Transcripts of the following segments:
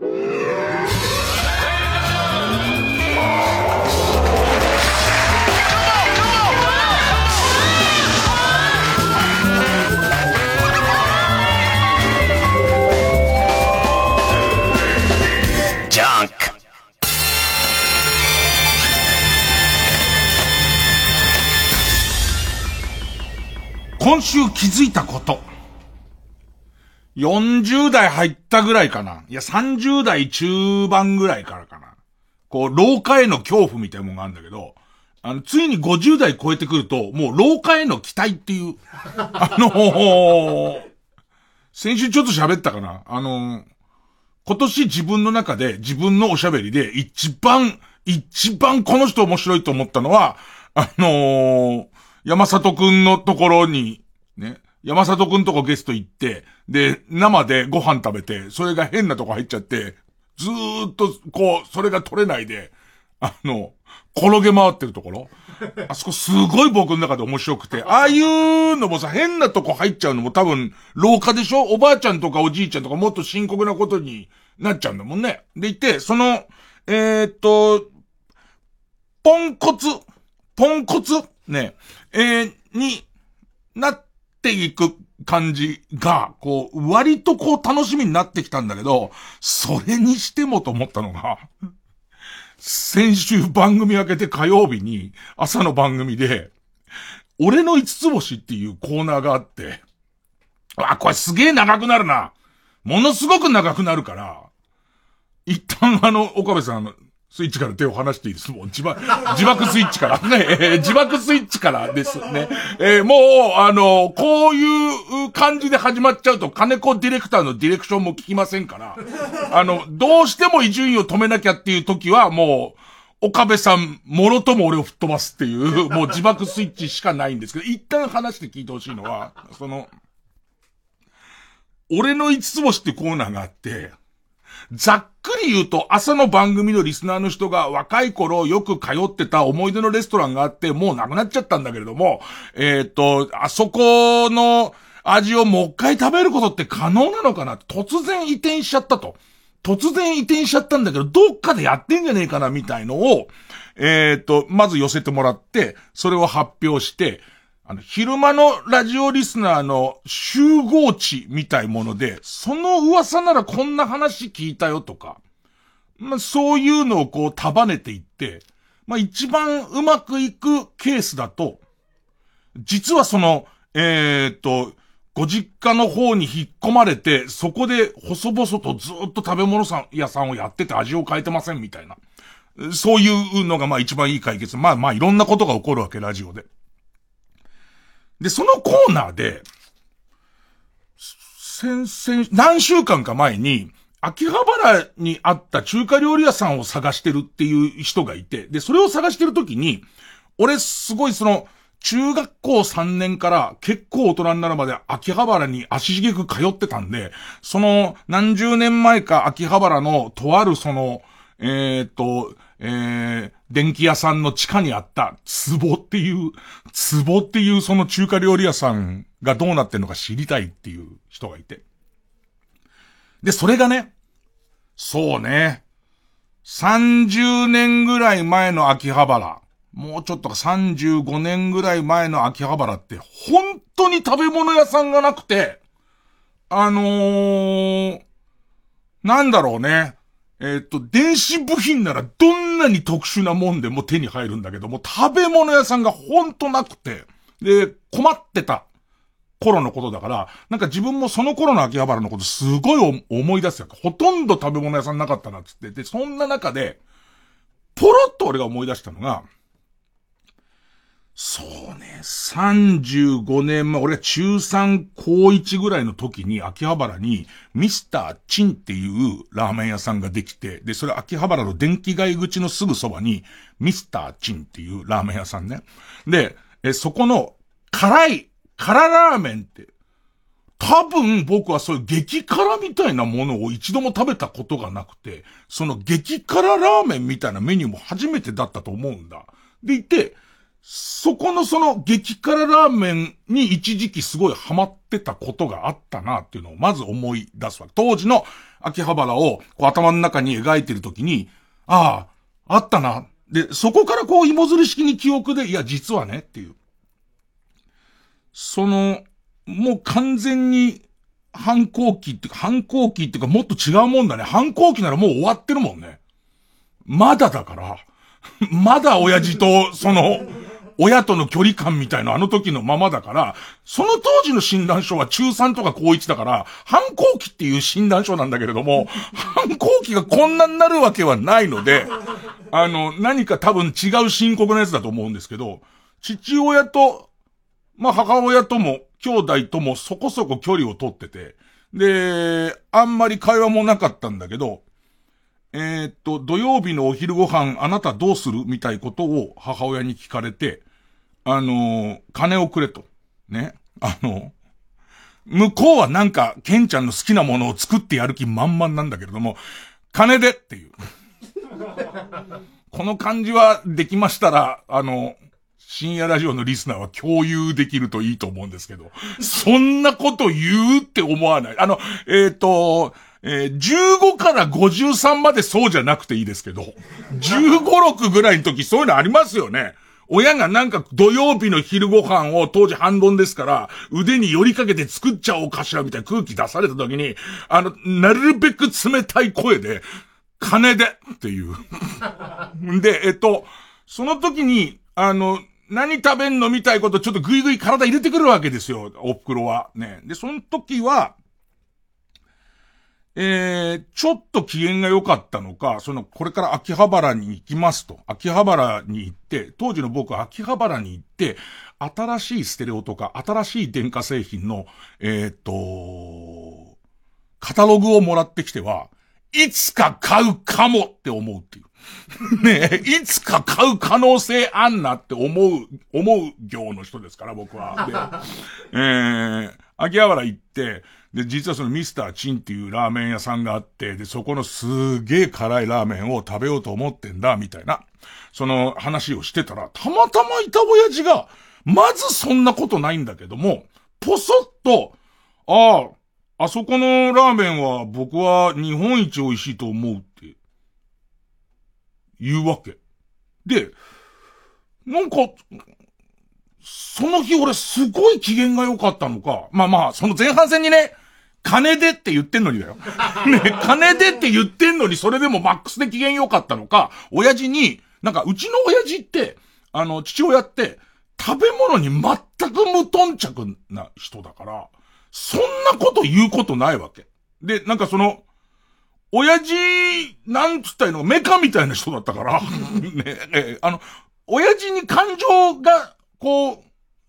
今週気づいたこと。40代入ったぐらいかな。いや、30代中盤ぐらいからかな。こう、老化への恐怖みたいなもんがあるんだけど、あの、ついに50代超えてくると、もう老化への期待っていう、あのー、先週ちょっと喋ったかな。あのー、今年自分の中で自分のおしゃべりで一番、一番この人面白いと思ったのは、あのー、山里くんのところに、ね、山里くんとこゲスト行って、で、生でご飯食べて、それが変なとこ入っちゃって、ずーっと、こう、それが取れないで、あの、転げ回ってるところ。あそこすごい僕の中で面白くて、ああいうのもさ、変なとこ入っちゃうのも多分、廊下でしょ？おばあちゃんとかおじいちゃんとかもっと深刻なことになっちゃうんだもんね。でいて、その、えー、っと、ポンコツ、ポンコツ、ね、えー、になっっていく感じが、こう、割とこう楽しみになってきたんだけど、それにしてもと思ったのが、先週番組開けて火曜日に朝の番組で、俺の五つ星っていうコーナーがあって、あ、これすげえ長くなるな。ものすごく長くなるから、一旦あの、岡部さん、スイッチから手を離していいです。もう自爆、自爆スイッチからね、自爆スイッチからですね。えー、もう、あの、こういう感じで始まっちゃうと、金子ディレクターのディレクションも聞きませんから、あの、どうしても伊集院を止めなきゃっていう時は、もう、岡部さん、もろとも俺を吹っ飛ばすっていう、もう自爆スイッチしかないんですけど、一旦話して聞いてほしいのは、その、俺の五つ星ってコーナーがあって、ざっくり言うと、朝の番組のリスナーの人が若い頃よく通ってた思い出のレストランがあって、もうなくなっちゃったんだけれども、えっ、と、あそこの味をもう一回食べることって可能なのかな突然移転しちゃったと。突然移転しちゃったんだけど、どっかでやってんじゃねえかなみたいのを、えっ、と、まず寄せてもらって、それを発表して、あの、昼間のラジオリスナーの集合値みたいもので、その噂ならこんな話聞いたよとか、まあ、そういうのをこう束ねていって、まあ、一番うまくいくケースだと、実はその、えー、っと、ご実家の方に引っ込まれて、そこで細々とずっと食べ物屋さんをやってて味を変えてませんみたいな。そういうのがまあ一番いい解決。まあまあいろんなことが起こるわけ、ラジオで。で、そのコーナーで、先々、何週間か前に、秋葉原にあった中華料理屋さんを探してるっていう人がいて、で、それを探してるときに、俺すごいその、中学校3年から結構大人になるまで秋葉原に足しげく通ってたんで、その何十年前か秋葉原のとあるその、えー、っと、えー、電気屋さんの地下にあった、壺っていう、壺っていうその中華料理屋さんがどうなってんのか知りたいっていう人がいて。で、それがね、そうね、30年ぐらい前の秋葉原、もうちょっとか35年ぐらい前の秋葉原って、本当に食べ物屋さんがなくて、あのー、なんだろうね。えっ、と、電子部品ならどんなに特殊なもんでも手に入るんだけども、食べ物屋さんがほんとなくて、で、困ってた頃のことだから、なんか自分もその頃の秋葉原のことすごい思い出すよ。ほとんど食べ物屋さんなかったなっつって。で、そんな中で、ポロッと俺が思い出したのが、そうね、35年前、俺は中3高1ぐらいの時に秋葉原にミスターチンっていうラーメン屋さんができて、で、それ秋葉原の電気街口のすぐそばにミスターチンっていうラーメン屋さんね。で、え、そこの辛い、辛ラーメンって、多分僕はそういう激辛みたいなものを一度も食べたことがなくて、その激辛ラーメンみたいなメニューも初めてだったと思うんだ。でいて、そこのその激辛ラーメンに一時期すごいハマってたことがあったなっていうのをまず思い出すわ。当時の秋葉原をこう頭の中に描いてるときに、ああ、あったな。で、そこからこう芋づる式に記憶で、いや、実はねっていう。その、もう完全に反抗期っていうか、反抗期っていうかもっと違うもんだね。反抗期ならもう終わってるもんね。まだだから、まだ親父と、その、親との距離感みたいなあの時のままだから、その当時の診断書は中3とか高1だから、反抗期っていう診断書なんだけれども、反抗期がこんなになるわけはないので、あの、何か多分違う深刻なやつだと思うんですけど、父親と、まあ母親とも、兄弟ともそこそこ距離を取ってて、で、あんまり会話もなかったんだけど、えー、っと、土曜日のお昼ご飯あなたどうする？みたいことを母親に聞かれて、あの金をくれと。ね。あの、向こうはなんか、ケンちゃんの好きなものを作ってやる気満々なんだけれども、金でっていう。この感じはできましたら、あの、深夜ラジオのリスナーは共有できるといいと思うんですけど、そんなこと言うって思わない。あの、えっ、ー、と、えー、15から53までそうじゃなくていいですけど、15、6ぐらいの時そういうのありますよね。親がなんか土曜日の昼ご飯を当時半ドンですから、腕に寄りかけて作っちゃおうかしらみたいな空気出された時に、あの、なるべく冷たい声で、金でっていう。で、えっと、その時に、あの、何食べんのみたいことちょっとグイグイ体入れてくるわけですよ、お袋は。ね。で、その時は、えー、ちょっと機嫌が良かったのか、その、これから秋葉原に行きますと。秋葉原に行って、当時の僕は秋葉原に行って、新しいステレオとか、新しい電化製品の、えー、っと、カタログをもらってきては、いつか買うかもって思うっていう。ねえ、いつか買う可能性あんなって思う、思う業の人ですから、僕は。で、えー、秋葉原行って、で、実はそのミスターチンっていうラーメン屋さんがあって、で、そこのすげえ辛いラーメンを食べようと思ってんだ、みたいな、その話をしてたら、たまたまいた親父が、まずそんなことないんだけども、ぽそっと、ああ、あそこのラーメンは僕は日本一美味しいと思うって言うわけ。で、なんか、その日俺すごい機嫌が良かったのか。まあまあ、その前半戦にね、金でって言ってんのにだよ。ね、金でって言ってんのにそれでもマックスで機嫌良かったのか、親父に、なんかうちの親父って、あの、父親って、食べ物に全く無頓着な人だから、そんなこと言うことないわけ。で、なんかその、親父、なんつったいの、メカみたいな人だったから、ね、え、あの、親父に感情が、こ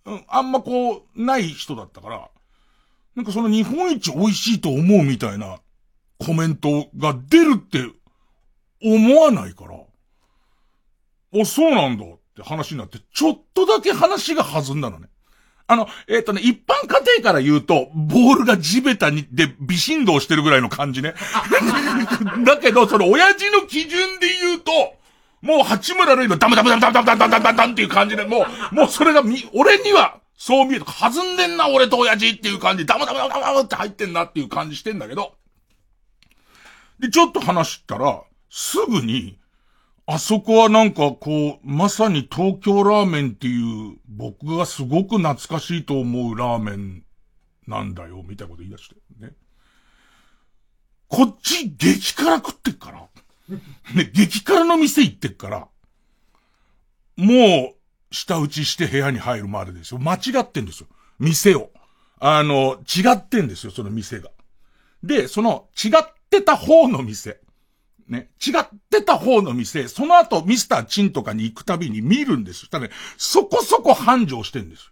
う、うん、あんまこう、ない人だったから、なんかその日本一美味しいと思うみたいなコメントが出るって思わないから、お、そうなんだって話になって、ちょっとだけ話が弾んだのね。あの、えっ、ー、とね、一般家庭から言うと、ボールが地べたに、で、微振動してるぐらいの感じね。だけど、その親父の基準で言うと、もう八村塁のダムダムダムダムダムダムダムダムダムっていう感じで、もう、もうそれがみ、俺には、そう見える。弾んでんな、俺と親父っていう感じ、ダムダムダムダムって入ってんなっていう感じしてんだけど。で、ちょっと話したら、すぐに、あそこはなんかこう、まさに東京ラーメンっていう、僕がすごく懐かしいと思うラーメンなんだよ、みたいなこと言い出して。ね。こっち激辛食ってっから。ね、激辛の店行ってっから。もう、下打ちして部屋に入るまでですよ。間違ってんですよ。店を。あの、違ってんですよ、その店が。で、その、違ってた方の店。ね、違ってた方の店、その後ミスターチンとかに行くたびに見るんです。ただね、そこそこ繁盛してんです。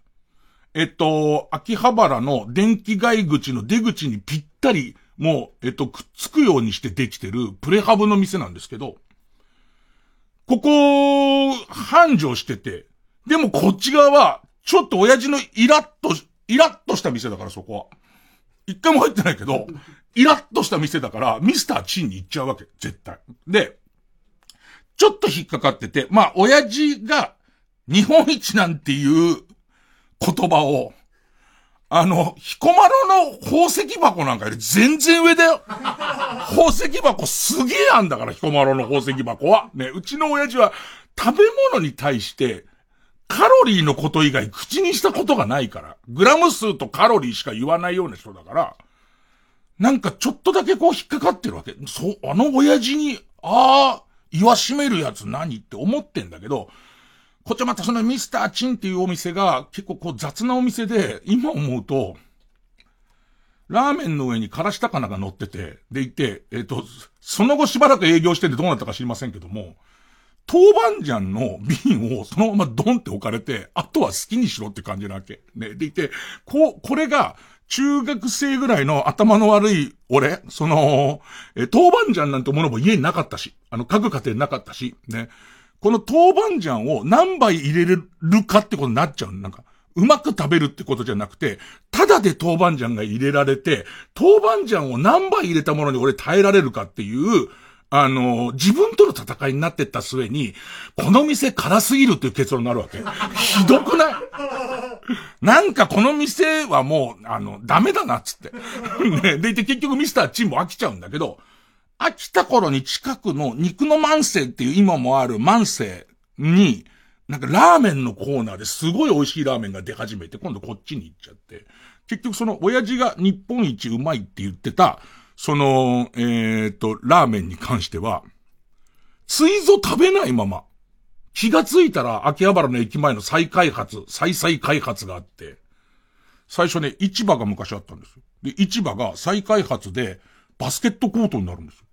えっと、秋葉原の電気街口の出口にぴったり、もう、えっと、くっつくようにしてできてるプレハブの店なんですけど、ここ、繁盛してて、でもこっち側は、ちょっと親父のイラッと、イラッとした店だからそこは。一回も入ってないけど、イラッとした店だから、ミスターチンに行っちゃうわけ。絶対。で、ちょっと引っかかってて、まあ、親父が日本一なんていう言葉を、あの、彦摩呂の宝石箱なんかより全然上だよ。宝石箱すげえあんだから、彦摩呂の宝石箱は。ね、うちの親父は食べ物に対して、カロリーのこと以外口にしたことがないから、グラム数とカロリーしか言わないような人だから、なんかちょっとだけこう引っかかってるわけ。そう、あの親父に、ああ、言わしめるやつ何って思ってんだけど、こっちはまたそのミスターチンっていうお店が結構こう雑なお店で、今思うと、ラーメンの上にからし高菜が乗ってて、でいて、えっ、ー、と、その後しばらく営業しててどうなったか知りませんけども、豆板醤の瓶をそのままドンって置かれて、あとは好きにしろって感じなわけ。ね。でいて、こう、これが、中学生ぐらいの頭の悪い俺、その、え、豆板醤なんてものも家になかったし、あの、各家庭なかったし、ね。この豆板醤を何杯入れるかってことになっちゃう。なんか、うまく食べるってことじゃなくて、ただで豆板醤が入れられて、豆板醤を何杯入れたものに俺耐えられるかっていう、あの、自分との戦いになってった末に、この店辛すぎるっていう結論になるわけ。ひどくない？なんかこの店はもう、あの、ダメだなっつって。ね、でいて結局ミスターチンも飽きちゃうんだけど、飽きた頃に近くの肉の万世っていう今もある万世に、なんかラーメンのコーナーですごい美味しいラーメンが出始めて、今度こっちに行っちゃって、結局その親父が日本一うまいって言ってた、その、えっ、ー、と、ラーメンに関しては、ついぞ食べないまま、気がついたら秋葉原の駅前の再開発、再々開発があって、最初ね、市場が昔あったんですよ。で、市場が再開発でバスケットコートになるんですよ。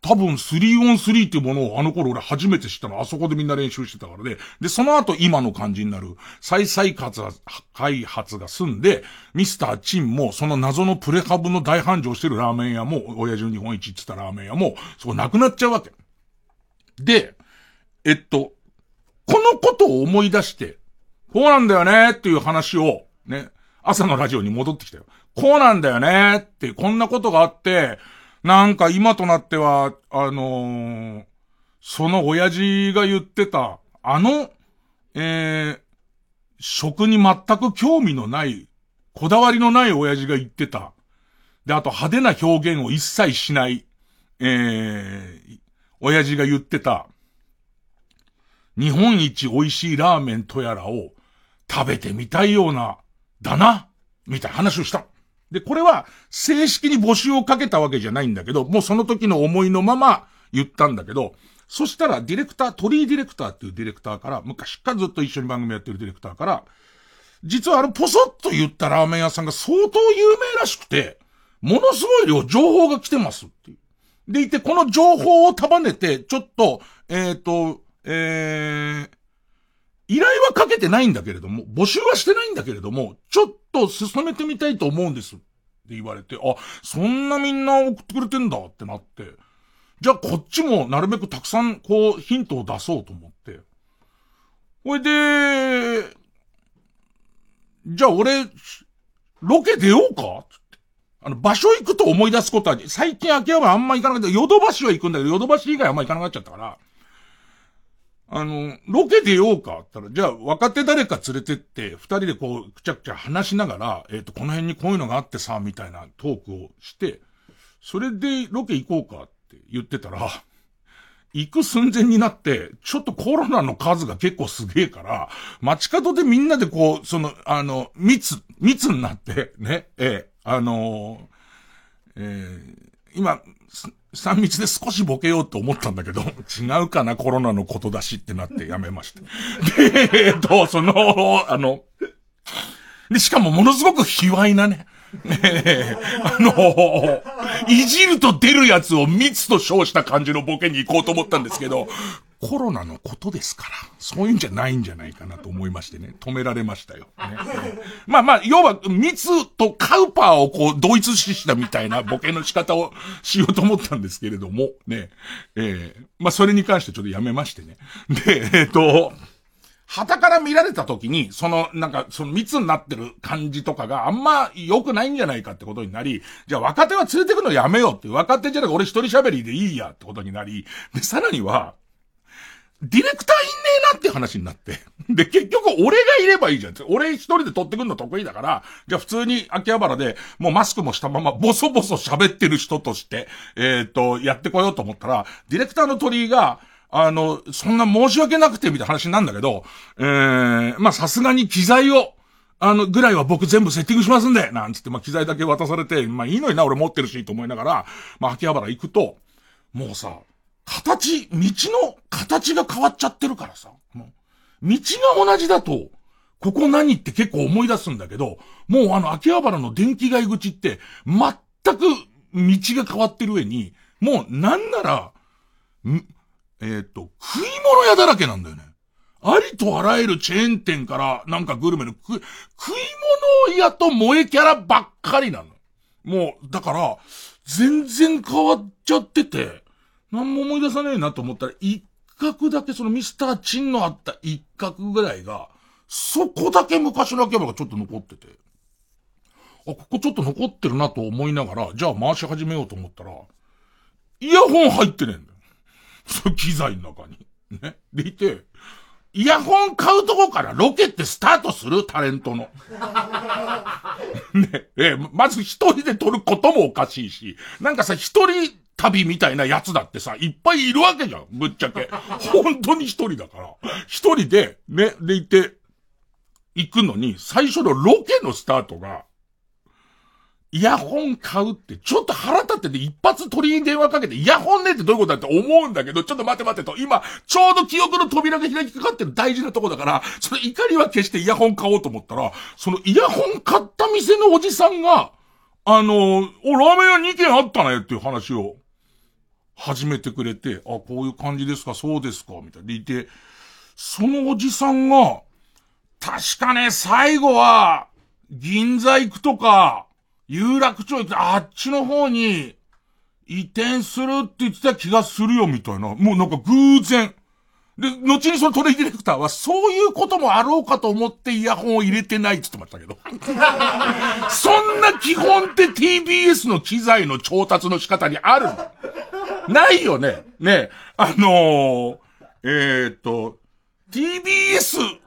多分 3on3 っていうものをあの頃俺初めて知ったの。あそこでみんな練習してたからで。で、その後今の感じになる再再、開発が済んで、ミスターチンもその謎のプレハブの大繁盛してるラーメン屋も、親父の日本一って言ったラーメン屋も、そこなくなっちゃうわけ。で、えっと、このことを思い出して、こうなんだよねっていう話を、ね、朝のラジオに戻ってきたよ。こうなんだよねって、こんなことがあって、なんか今となっては、あのー、その親父が言ってた、あの、えー、食に全く興味のない、こだわりのない親父が言ってた。で、あと派手な表現を一切しない、えー、親父が言ってた、日本一美味しいラーメンとやらを食べてみたいような、だな、みたいな話をした。で、これは正式に募集をかけたわけじゃないんだけど、もうその時の思いのまま言ったんだけど、そしたらディレクター、トリーディレクターっていうディレクターから、昔からずっと一緒に番組やってるディレクターから、実はあのポソッと言ったラーメン屋さんが相当有名らしくて、ものすごい量情報が来てますっていう。でいて、この情報を束ねて、ちょっと、えっ、ー、と、えー、依頼はかけてないんだけれども、募集はしてないんだけれども、ちょっと進めてみたいと思うんです。って言われて、あ、そんなみんな送ってくれてんだってなって、じゃあこっちもなるべくたくさんこうヒントを出そうと思って。ほいで、じゃあ俺、ロケ出ようか。あの、場所行くと思い出すことは、最近秋葉原あんま行かなくて、ヨドバシは行くんだけど、ヨドバシ以外あんま行かなくなっちゃったから、あの、ロケ出ようかったら、じゃあ若手誰か連れてって、二人でこう、くちゃくちゃ話しながら、えっ、ー、と、この辺にこういうのがあってさ、みたいなトークをして、それでロケ行こうかって言ってたら、行く寸前になって、ちょっとコロナの数が結構すげえから、街角でみんなでこう、その、あの、密、密になって、ね、ええ、あのー、えー、今、三密で少しボケようと思ったんだけど、違うかな、コロナのことだしってなってやめました。で、えっと、その、あの、で、しかもものすごく卑猥なね、ねえ、あの、いじると出るやつを密と称した感じのボケに行こうと思ったんですけど、コロナのことですから、そういうんじゃないんじゃないかなと思いましてね、止められましたよ。ね、まあまあ、要は、密とカウパーをこう、同一視したみたいなボケの仕方をしようと思ったんですけれども、ね、えー、まあそれに関してちょっとやめましてね。で、えっ、ー、と、旗から見られた時に、その、なんか、その密になってる感じとかがあんま良くないんじゃないかってことになり、じゃあ若手は連れてくのやめようって、若手じゃなくて俺一人喋りでいいやってことになり、で、さらには、ディレクターいんねえなって話になって。で、結局俺がいればいいじゃん。俺一人で撮ってくんの得意だから、じゃあ普通に秋葉原で、もうマスクもしたままボソボソ喋ってる人として、えっ、ー、と、やってこようと思ったら、ディレクターの鳥居が、あの、そんな申し訳なくてみたいな話なんだけど、えー、まあさすがに機材を、あの、ぐらいは僕全部セッティングしますんで、なんつって、まあ機材だけ渡されて、まあいいのにな、俺持ってるし、と思いながら、まあ秋葉原行くと、もうさ、形、道の形が変わっちゃってるからさ。もう道が同じだと、ここ何って結構思い出すんだけど、もうあの秋葉原の電気街口って、全く道が変わってる上に、もうなんなら、ん、えっ、と、食い物屋だらけなんだよね。ありとあらゆるチェーン店から、なんかグルメの食い、食い物屋と萌えキャラばっかりなの。もう、だから、全然変わっちゃってて、何も思い出さねえなと思ったら、一角だけそのミスターチンのあった一角ぐらいが、そこだけ昔の秋葉がちょっと残ってて。あ、ここちょっと残ってるなと思いながら、じゃあ回し始めようと思ったら、イヤホン入ってねえんだよ。その機材の中に。ね。でいて、イヤホン買うとこからロケってスタートするタレントの。ね。え、まず一人で撮ることもおかしいし、なんかさ、一人旅みたいなやつだってさ、いっぱいいるわけじゃん、ぶっちゃけ。本当に一人だから。一人で、ね、でいて、行くのに、最初のロケのスタートが、イヤホン買うって、ちょっと腹立ってて一発鳥に電話かけて、イヤホンねってどういうことだって思うんだけど、ちょっと待って待ってと、今、ちょうど記憶の扉が開きかかってる大事なとこだから、その怒りは消してイヤホン買おうと思ったら、そのイヤホン買った店のおじさんが、あの、お、ラーメン屋2軒あったねっていう話を、始めてくれて、あ、こういう感じですか、そうですか、みたいな。でいて、そのおじさんが、確かね、最後は、銀座行くとか、有楽町あっちの方に、移転するって言ってた気がするよ、みたいな。もうなんか偶然。で、後にそのトレイディレクターは、そういうこともあろうかと思ってイヤホンを入れてないって言ってましたけど。そんな基本って TBS の機材の調達の仕方にあるないよね。ね。あのー、えー、っと、TBS、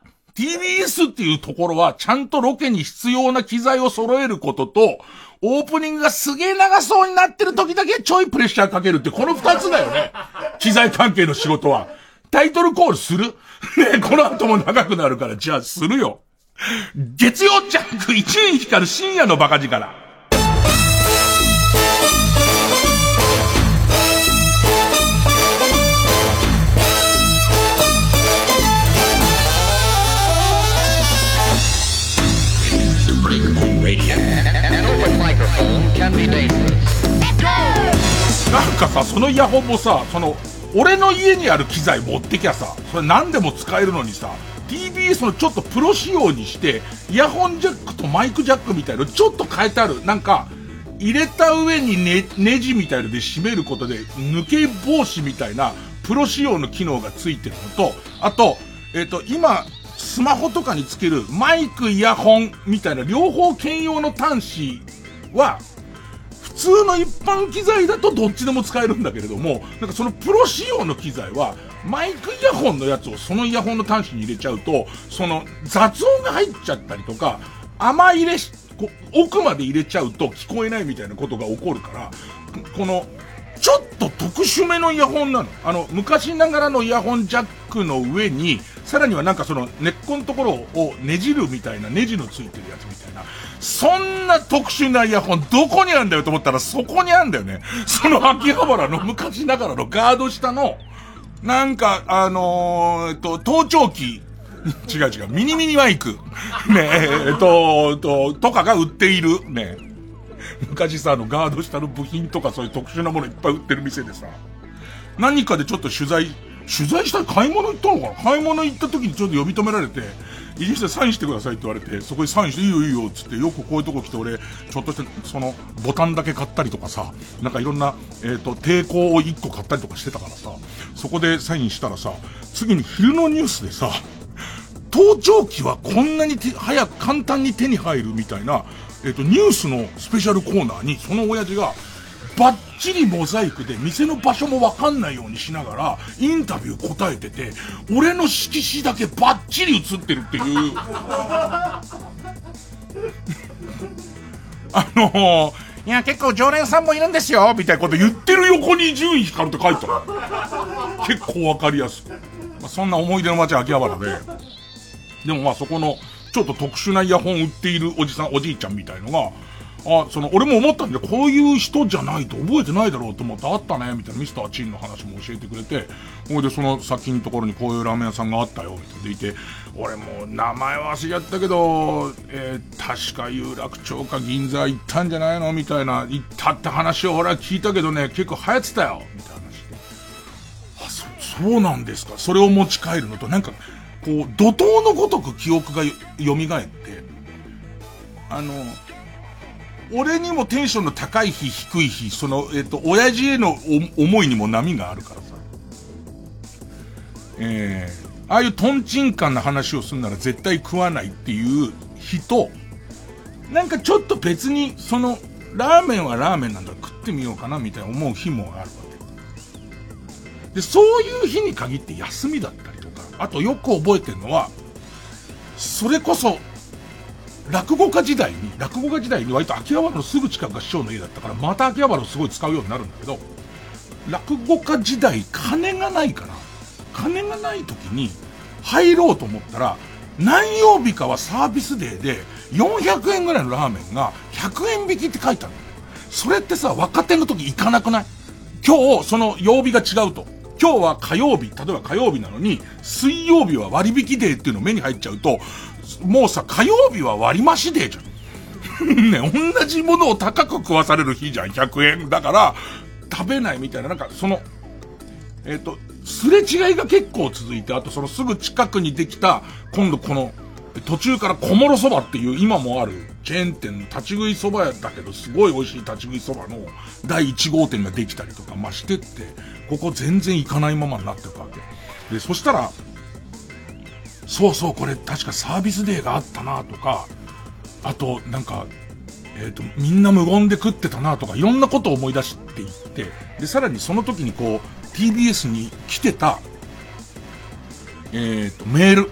TBS っていうところは、ちゃんとロケに必要な機材を揃えることと、オープニングがすげえ長そうになってる時だけちょいプレッシャーかけるって、この二つだよね。機材関係の仕事は。タイトルコールする？ねこの後も長くなるから、じゃあするよ。月曜ジャンク1年光る深夜のバカ力。なんかさ、そのイヤホンもさ、その、俺の家にある機材持ってきゃさ、それ何でも使えるのにさ、TBS のちょっとプロ仕様にして、イヤホンジャックとマイクジャックみたいのちょっと変えてある。なんか、入れた上にね、ネジみたいので締めることで、抜け防止みたいな、プロ仕様の機能がついてるのと、あと、えっ、ー、と、今、スマホとかにつけるマイク、イヤホンみたいな両方兼用の端子は、通の一般機材だとどっちでも使えるんだけれども、なんかそのプロ仕様の機材は、マイクイヤホンのやつをそのイヤホンの端子に入れちゃうと、その雑音が入っちゃったりとか、甘入れし、こ奥まで入れちゃうと聞こえないみたいなことが起こるから、この、ちょっと特殊めのイヤホンなの。あの、昔ながらのイヤホンジャックの上に、さらにはなんかその根っこのところをねじるみたいな、ネジのついてるやつみたいな。そんな特殊なイヤホンどこにあるんだよと思ったらそこにあるんだよね。その秋葉原の昔ながらのガード下の、なんか、あのー、えっと、盗聴器、違う違う、ミニミニマイク、ねえ、っと、と、とかが売っている、ね。昔さ、あの、ガード下の部品とかそういう特殊なものいっぱい売ってる店でさ、何かでちょっと取材、取材したら買い物行ったのかな？買い物行った時にちょっと呼び止められて、入り口でサインしてくださいって言われて、そこにサインしていいよいいよっつって、よくこういうとこ来て俺、ちょっとして、その、ボタンだけ買ったりとかさ、なんかいろんな、えっ、ー、と、抵抗を1個買ったりとかしてたからさ、そこでサインしたらさ、次に昼のニュースでさ、盗聴器はこんなに早く簡単に手に入るみたいな、えっ、ー、と、ニュースのスペシャルコーナーに、その親父が、バッチリモザイクで店の場所もわかんないようにしながら、インタビュー答えてて、俺の色紙だけバッチリ映ってるっていう。あのー、いや、結構常連さんもいるんですよみたいなこと言ってる横に順位光って書いてある。結構わかりやすく。まあ、そんな思い出の街秋葉原で。でもまあそこの、ちょっと特殊なイヤホン売っているおじさん、おじいちゃんみたいのが、あ、その、俺も思ったんで、こういう人じゃないと覚えてないだろうと思って、あったね、みたいな、ミスターチンの話も教えてくれて、ほいで、その先のところにこういうラーメン屋さんがあったよ、みたいなでいて、俺も名前忘れちゃったけど、えー、確か有楽町か銀座行ったんじゃないの？みたいな、行ったって話を俺は聞いたけどね、結構流行ってたよ、みたいな話で。あ、そ、そうなんですか？それを持ち帰るのと、なんか、こう、怒涛のごとく記憶がよ蘇って、あの、俺にもテンションの高い日、低い日、その、えっ、ー、と、親父への思いにも波があるからさ。えー、ああいうトンチンカンな話をするなら絶対食わないっていう人、なんかちょっと別に、その、ラーメンはラーメンなんだ食ってみようかなみたいな思う日もあるわけ。で、そういう日に限って休みだったりとか、あとよく覚えてるのは、それこそ落語家時代に、落語家時代に割と秋葉原のすぐ近くが師匠の家だったから、また秋葉原をすごい使うようになるんだけど、落語家時代金がないから、金がない時に入ろうと思ったら、何曜日かはサービスデーで400円ぐらいのラーメンが100円引きって書いてあるそれってさ、若手の時行かなくない？今日、その曜日が違うと。今日は火曜日、例えば火曜日なのに、水曜日は割引デーっていうの目に入っちゃうと、もうさ、火曜日は割増デーじゃん。ね、同じものを高く食わされる日じゃん、100円。だから、食べないみたいな、なんか、その、えっ、ー、と、すれ違いが結構続いて、あとそのすぐ近くにできた、今度この、途中から小諸そばっていう今もあるチェーン店の立ち食いそば屋だけどすごい美味しい立ち食いそばの第1号店ができたりとかましてって、ここ全然行かないままになってたわけ。で、そしたら、そうそう、これ確かサービスデーがあったなとか、あと、なんか、えっ、と、みんな無言で食ってたなとか、いろんなことを思い出していって、で、さらにその時にこう、TBS に来てた、えっ、ー、と、メール、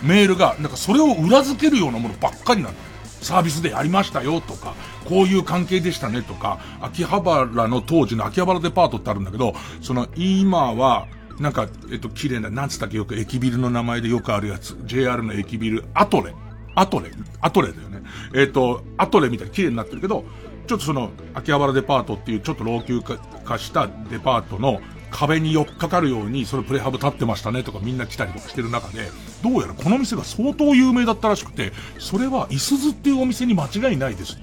メールが、なんかそれを裏付けるようなものばっかりなの。サービスでやりましたよとか、こういう関係でしたねとか、秋葉原の当時の秋葉原デパートってあるんだけど、その今は、なんか、えっと、綺麗な、なんつったっけよく駅ビルの名前でよくあるやつ。JR の駅ビル、アトレ。アトレアトレだよね。えっと、アトレみたいに綺麗になってるけど、ちょっとその、秋葉原デパートっていうちょっと老朽化したデパートの壁に寄っかかるように、それプレハブ立ってましたねとかみんな来たりとかしてる中で、どうやらこの店が相当有名だったらしくて、それは、いすずっていうお店に間違いないです。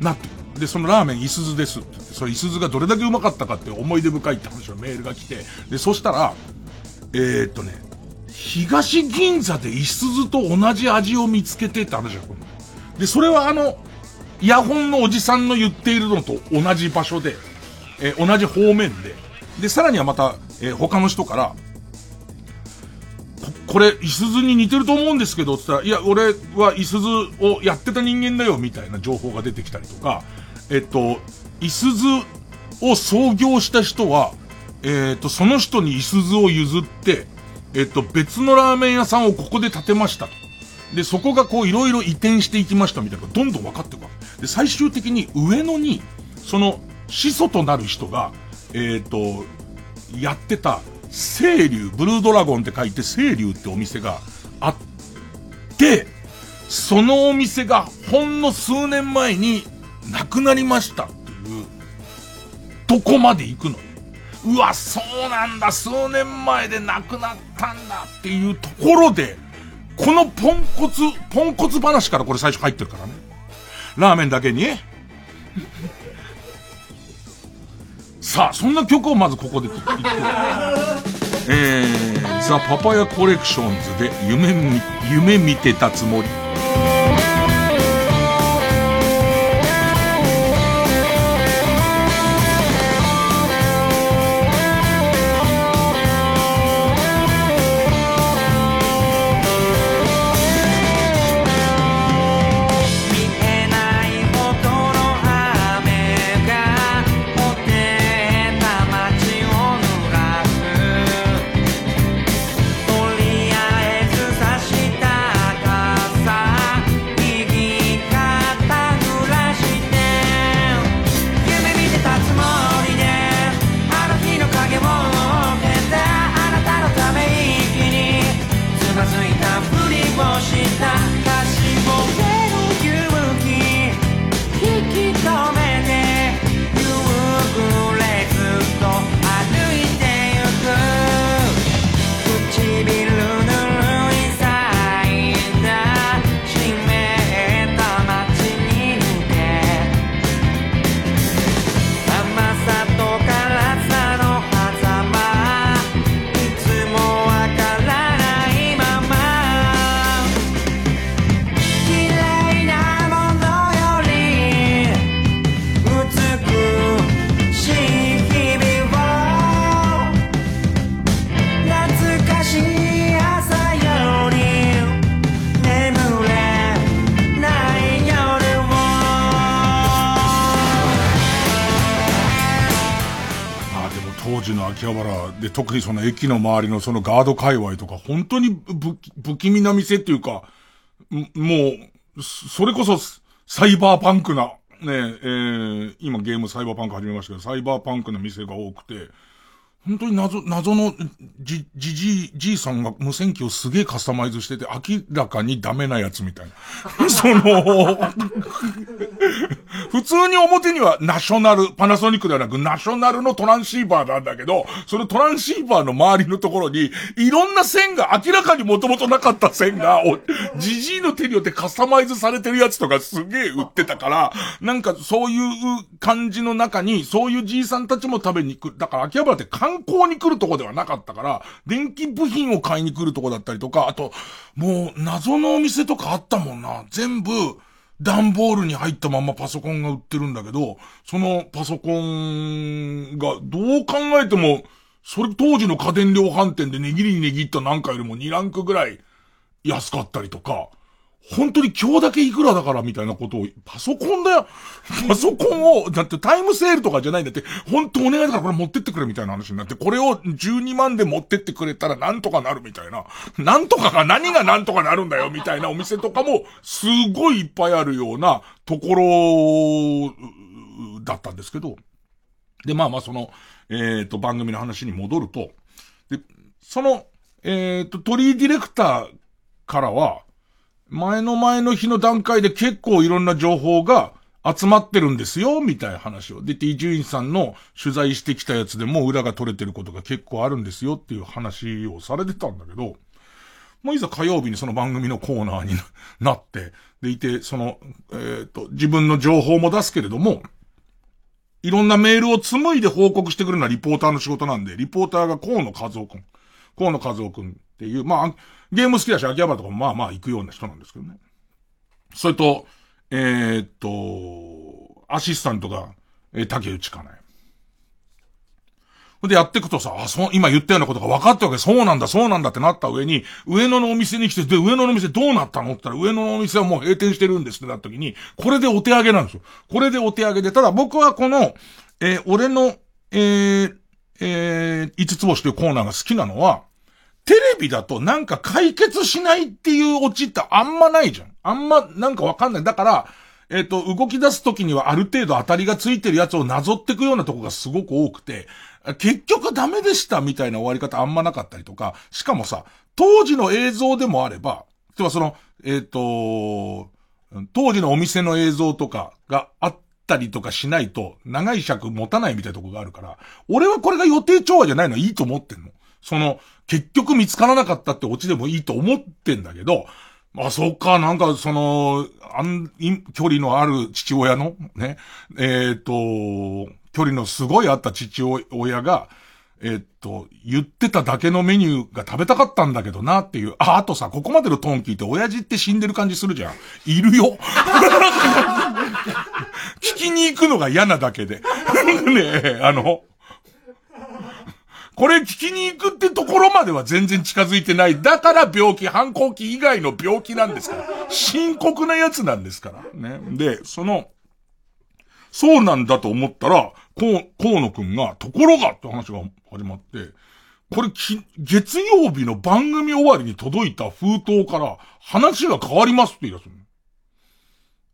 なってる。で、そのラーメンいすずですって言って、それいすずがどれだけうまかったかって思い出深いって話のメールが来て、で、そしたら、えー、っとね、東銀座でいすずと同じ味を見つけてって話だで、それはあの、イヤホンのおじさんの言っているのと同じ場所で、えー、同じ方面で、で、さらにはまた、えー、他の人から、これ、いすずに似てると思うんですけど、つったら、いや、俺はいすずをやってた人間だよ、みたいな情報が出てきたりとか、えっと、いすずを創業した人は、えっと、その人にいすずを譲って、えっと、別のラーメン屋さんをここで建てましたと。で、そこがこういろいろ移転していきましたみたいなのがどんどん分かっていくわけ。で、最終的に上野に、その、始祖となる人が、えっ、と、やってた、清流、ブルードラゴンって書いて清流ってお店があって、そのお店がほんの数年前になくなりましたっていう、とこまで行くの？うわ、そうなんだ、数年前で亡くなったんだっていうところで、このポンコツ、ポンコツ話からこれ最初入ってるからね。ラーメンだけにさあ、そんな曲をまずここで聴いて。えー、ザ・パパヤコレクションズで夢見、夢見てたつもり。特にその駅の周りのそのガード界隈とか、本当に不気味な店っていうか、もう、それこそサイバーパンクな、ねえ、えー、今ゲームサイバーパンク始めましたけど、サイバーパンクの店が多くて、本当に謎、謎のじ、じじい、じいさんが無線機をすげえカスタマイズしてて、明らかにダメなやつみたいな。その、普通に表にはナショナル、パナソニックではなくナショナルのトランシーバーなんだけど、そのトランシーバーの周りのところに、いろんな線が、明らかにもともとなかった線が、じじいの手によってカスタマイズされてるやつとかすげえ売ってたから、なんかそういう感じの中に、そういうじいさんたちも食べに行く。だから秋葉原って観光に来るとこではなかったから、電気部品を買いに来るとこだったりとか、あと、もう謎のお店とかあったもんな。全部、段ボールに入ったままパソコンが売ってるんだけど、そのパソコンがどう考えても、それ当時の家電量販店で値切りに値切ったなんかよりも2ランクぐらい安かったりとか、本当に今日だけいくらだからみたいなことを、パソコンだよ。パソコンを、だってタイムセールとかじゃないんだって、本当お願いだからこれ持ってってくれみたいな話になって、これを12万で持ってってくれたらなんとかなるみたいな。なんとかが何がなんとかなるんだよみたいなお店とかも、すごいいっぱいあるようなところ、だったんですけど。で、まあまあその、えっ、ー、と、番組の話に戻ると、で、その、えっ、ー、と、鳥居ディレクターからは、前の前の日の段階で結構いろんな情報が集まってるんですよ、みたいな話を。で、T ジュインさんの取材してきたやつでも裏が取れてることが結構あるんですよっていう話をされてたんだけど、もういざ火曜日にその番組のコーナーになって、でいて、その、えっ、ー、と、自分の情報も出すけれども、いろんなメールを紡いで報告してくるのはリポーターの仕事なんで、リポーターが河野和夫くん。河野和夫くんっていう、まあ、ゲーム好きだし、秋葉原とかもまあまあ行くような人なんですけどね。それと、えー、っと、アシスタントが、えー、竹内かなで、やっていくとさ、あ、そう、今言ったようなことが分かったわけ、そうなんだ、そうなんだってなった上に、上野のお店に来て、で、上野のお店どうなったの？って言ったら、上野のお店はもう閉店してるんですってなった時に、これでお手上げなんですよ。これでお手上げで、ただ僕はこの、えー、俺の、えー、えー、五つ星というコーナーが好きなのは、テレビだとなんか解決しないっていうオチってあんまないじゃん。あんまなんかわかんない。だから、えっ、ー、と、動き出す時にはある程度当たりがついてるやつをなぞっていくようなとこがすごく多くて、結局ダメでしたみたいな終わり方あんまなかったりとか、しかもさ、当時の映像でもあれば、例えばその、えっ、ー、と、当時のお店の映像とかがあったりとかしないと、長い尺持たないみたいなとこがあるから、俺はこれが予定調和じゃないのいいと思ってんの。その、結局見つからなかったってオチでもいいと思ってんだけど、あ、そっか、なんか、その、あん、距離のある父親の、ね、えっ、ー、と、距離のすごいあった父親が、えっ、と、言ってただけのメニューが食べたかったんだけどなっていう。あ、あとさ、ここまでのトーン聞いて、親父って死んでる感じするじゃん。いるよ。聞きに行くのが嫌なだけで。ね、あの、これ聞きに行くってところまでは全然近づいてない。だから病気、反抗期以外の病気なんですから。深刻なやつなんですから。ね。で、その、そうなんだと思ったら、こう、河野くんが、ところがって話が始まって、これき、月曜日の番組終わりに届いた封筒から話が変わりますって言い出すの。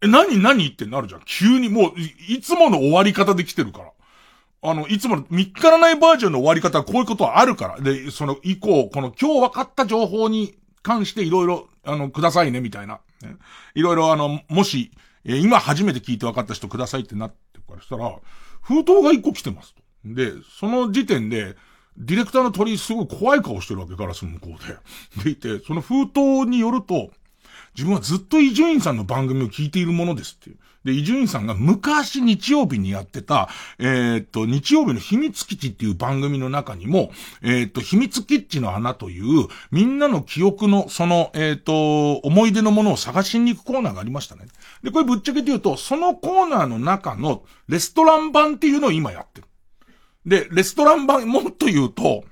え、何何ってなるじゃん。急にもう、いつもの終わり方で来てるから。あの、いつもの3日らないバージョンの終わり方はこういうことはあるから。で、その以降、この今日分かった情報に関していろいろ、あの、くださいね、みたいな。いろいろあの、もし、えー、今初めて聞いて分かった人くださいってなってからしたら、封筒が1個来てます。で、その時点で、ディレクターの鳥すごい怖い顔してるわけ、ガラスの向こうで。でいて、その封筒によると、自分はずっと伊集院さんの番組を聞いているものですっていう。で、伊集院さんが昔日曜日にやってた、えー、っと、日曜日の秘密基地っていう番組の中にも、えー、っと、秘密基地の穴という、みんなの記憶の、その、えー、っと、思い出のものを探しに行くコーナーがありましたね。で、これぶっちゃけて言うと、そのコーナーの中のレストラン版っていうのを今やってる。で、レストラン版、もっと言うと、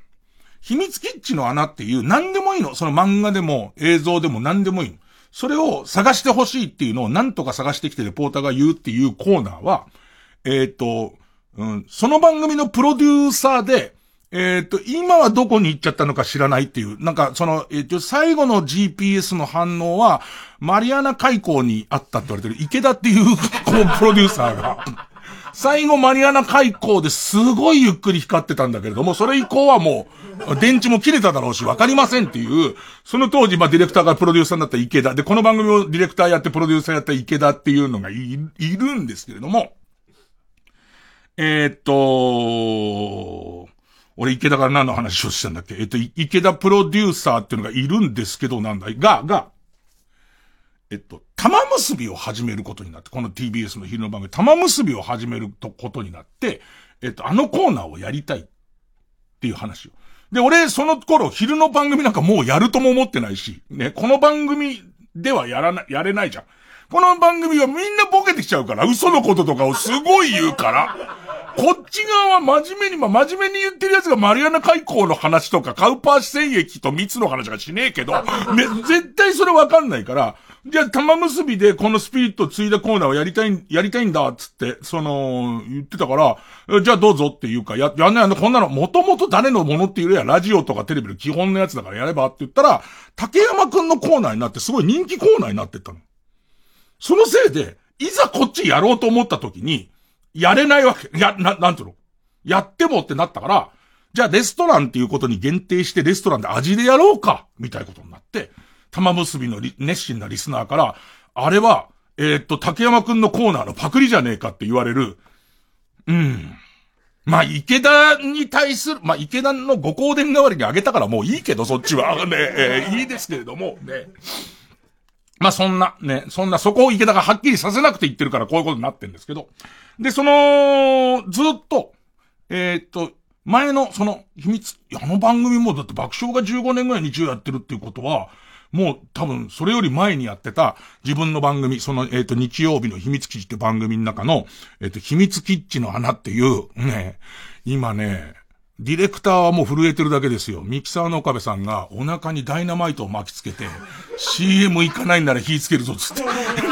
秘密基地の穴っていう何でもいいの。その漫画でも映像でも何でもいいの。それを探してほしいっていうのを何とか探してきてレポーターが言うっていうコーナーは、えっ、ー、と、うん、その番組のプロデューサーで、えっ、ー、と、今はどこに行っちゃったのか知らないっていう、なんか、その、えっ、ー、と、最後の GPS の反応は、マリアナ海溝にあったって言われてる池田っていう、このプロデューサーが、最後マリアナ海溝です。ごいゆっくり光ってたんだけれども、それ以降はもう、電池も切れただろうし、わかりませんっていう、その当時、まあ、ディレクターがプロデューサーになった池田。で、この番組をディレクターやってプロデューサーやった池田っていうのがいいるんですけれども、えー、っと、俺池田から何の話をしたんだっけ？えっと、池田プロデューサーっていうのがいるんですけど、なんだい？が、が、えっと、玉結びを始めることになって、この TBS の昼の番組、玉結びを始めることになって、えっと、あのコーナーをやりたいっていう話を。で、俺、その頃、昼の番組なんかもうやるとも思ってないし、ね、この番組ではやらな、やれないじゃん。この番組はみんなボケてきちゃうから、嘘のこととかをすごい言うから、こっち側は真面目に、まあ、真面目に言ってるやつがマリアナ海溝の話とか、カウパー戦液と蜜の話がしねえけど、ね、絶対それわかんないから、じゃあ、玉結びでこのスピリットついだコーナーをやりたい、やりたいんだ、つって、その、言ってたから、じゃあどうぞっていうか、や、やんないの、こんなの、もともと誰のものっていうよりは、ラジオとかテレビの基本のやつだからやればって言ったら、竹山くんのコーナーになって、すごい人気コーナーになってったの。そのせいで、いざこっちやろうと思った時に、やれないわけ。や、な、なんていうの？やってもってなったから、じゃあレストランっていうことに限定してレストランで味でやろうかみたいなことになって、玉結びの熱心なリスナーから、あれは、えー、っと、竹山くんのコーナーのパクリじゃねえかって言われる。うん。まあ、池田に対する、まあ、池田のご香典代わりにあげたからもういいけど、そっちは。ね、えー、いいですけれども、ね。まあ、そんな、ね、そんな、そこを池田がはっきりさせなくて言ってるからこういうことになってんですけど。で、その、ずっと、えー、っと、前の、その、秘密、あの番組もだって爆笑が15年ぐらい日曜やってるっていうことは、もう多分それより前にやってた自分の番組、その、えっ、と、日曜日の秘密基地って番組の中の、えっ、と、秘密基地の穴っていう、ね、今ね、ディレクターはもう震えてるだけですよ。ミキサーの岡部さんがお腹にダイナマイトを巻きつけて、CM 行かないなら火つけるぞつって。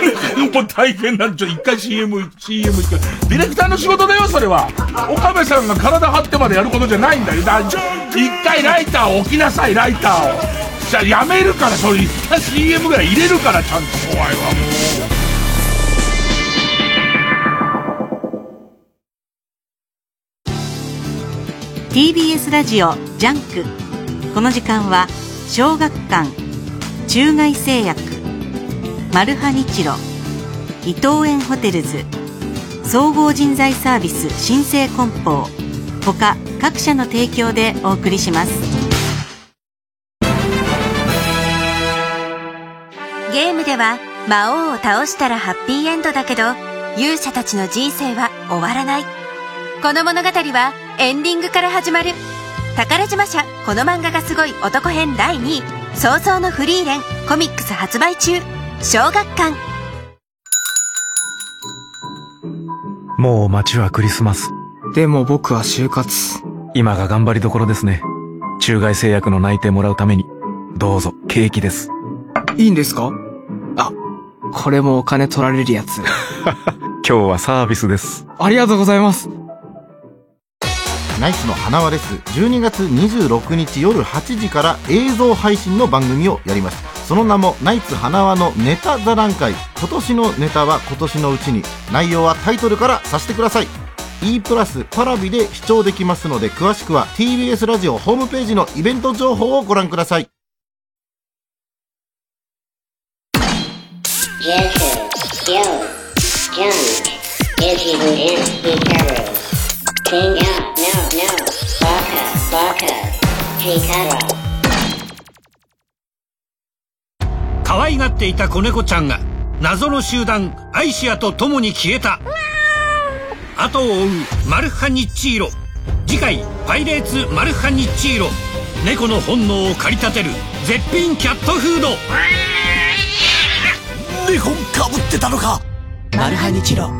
もう大変なんちょ、一回 CM、CM 行く。ディレクターの仕事だよ、それは。岡部さんが体張ってまでやることじゃないんだよ。だ一回ライターを置きなさい、ライターを。じゃあやめるから、それ一回 CM ぐらい入れるから、ちゃんと怖いわ、もう。TBS ラジオ JUNK。この時間は小学館中外製薬マルハニチロ伊藤園ホテルズ総合人材サービス新生梱包他各社の提供でお送りします。ゲームでは魔王を倒したらハッピーエンドだけど勇者たちの人生は終わらない。この物語はエンディングから始まる。宝島社この漫画がすごい男編第2位。早々のフリーレンコミックス発売中。小学館。もう街はクリスマス。でも僕は就活。今が頑張りどころですね。中外製薬の内定もらうために。どうぞケーキです。いいんですか？あこれもお金取られるやつ。今日はサービスです。ありがとうございますナイツの花輪です12月26日夜8時から映像配信の番組をやりますその名もナイツ花輪のネタ座談会今年のネタは今年のうちに内容はタイトルからさせてください E プラスパラビで視聴できますので詳しくは TBS ラジオホームページのイベント情報をご覧ください King out, no, no, Baka, Baka, Hikara. 可愛がっていた子猫ちゃんが謎の集団アイシアと共に消えた後を追うマルハニッチーロ次回「パイレーツマルハニッチーロ」猫の本能を駆り立てる絶品キャットフード猫かぶってたのかマルハニチロ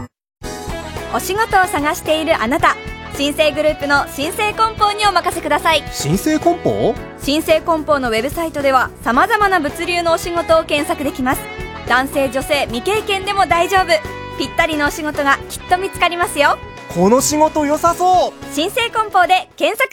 お仕事を探しているあなた新生グループの新生梱包にお任せください。新生梱包？新生梱包のウェブサイトではさまざまな物流のお仕事を検索できます。男性女性未経験でも大丈夫。ぴったりのお仕事がきっと見つかりますよ。この仕事良さそう！新生梱包で検索。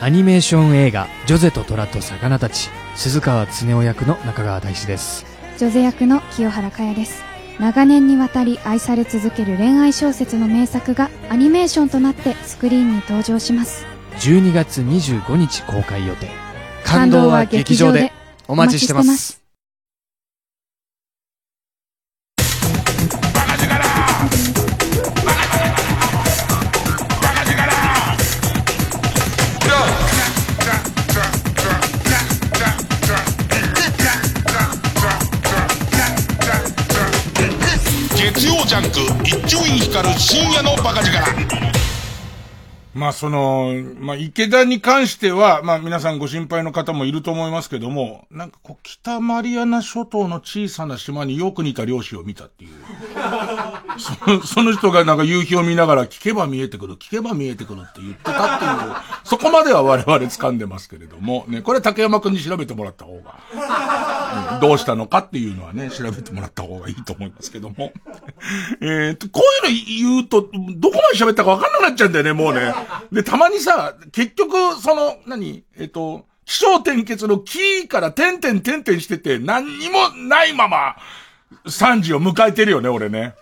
アニメーション映画「ジョゼと虎と魚たち」鈴川恒夫役の中川大志です。ジョゼ役の清原果耶です長年にわたり愛され続ける恋愛小説の名作がアニメーションとなってスクリーンに登場します。12月25日公開予定。感動は劇場で。お待ちしてます超ジャンク一丁院光る深夜のバカ力。まあその、まあ池田に関しては、まあ皆さんご心配の方もいると思いますけども、なんかこう北マリアナ諸島の小さな島によく似た漁師を見たっていう。そのその人がなんか夕日を見ながら聞けば見えてくる、聞けば見えてくるって言ってたっていう、そこまでは我々掴んでますけれども、ね、これ竹山くんに調べてもらった方が、うん、どうしたのかっていうのはね、調べてもらった方がいいと思いますけども。えっと、こういうの言うと、どこまで喋ったかわかんなくなっちゃうんだよね、もうね。で、たまにさ、結局、その、何？えっと、気象転結のキーから点々点々してて、何にもないまま、3時を迎えてるよね、俺ね。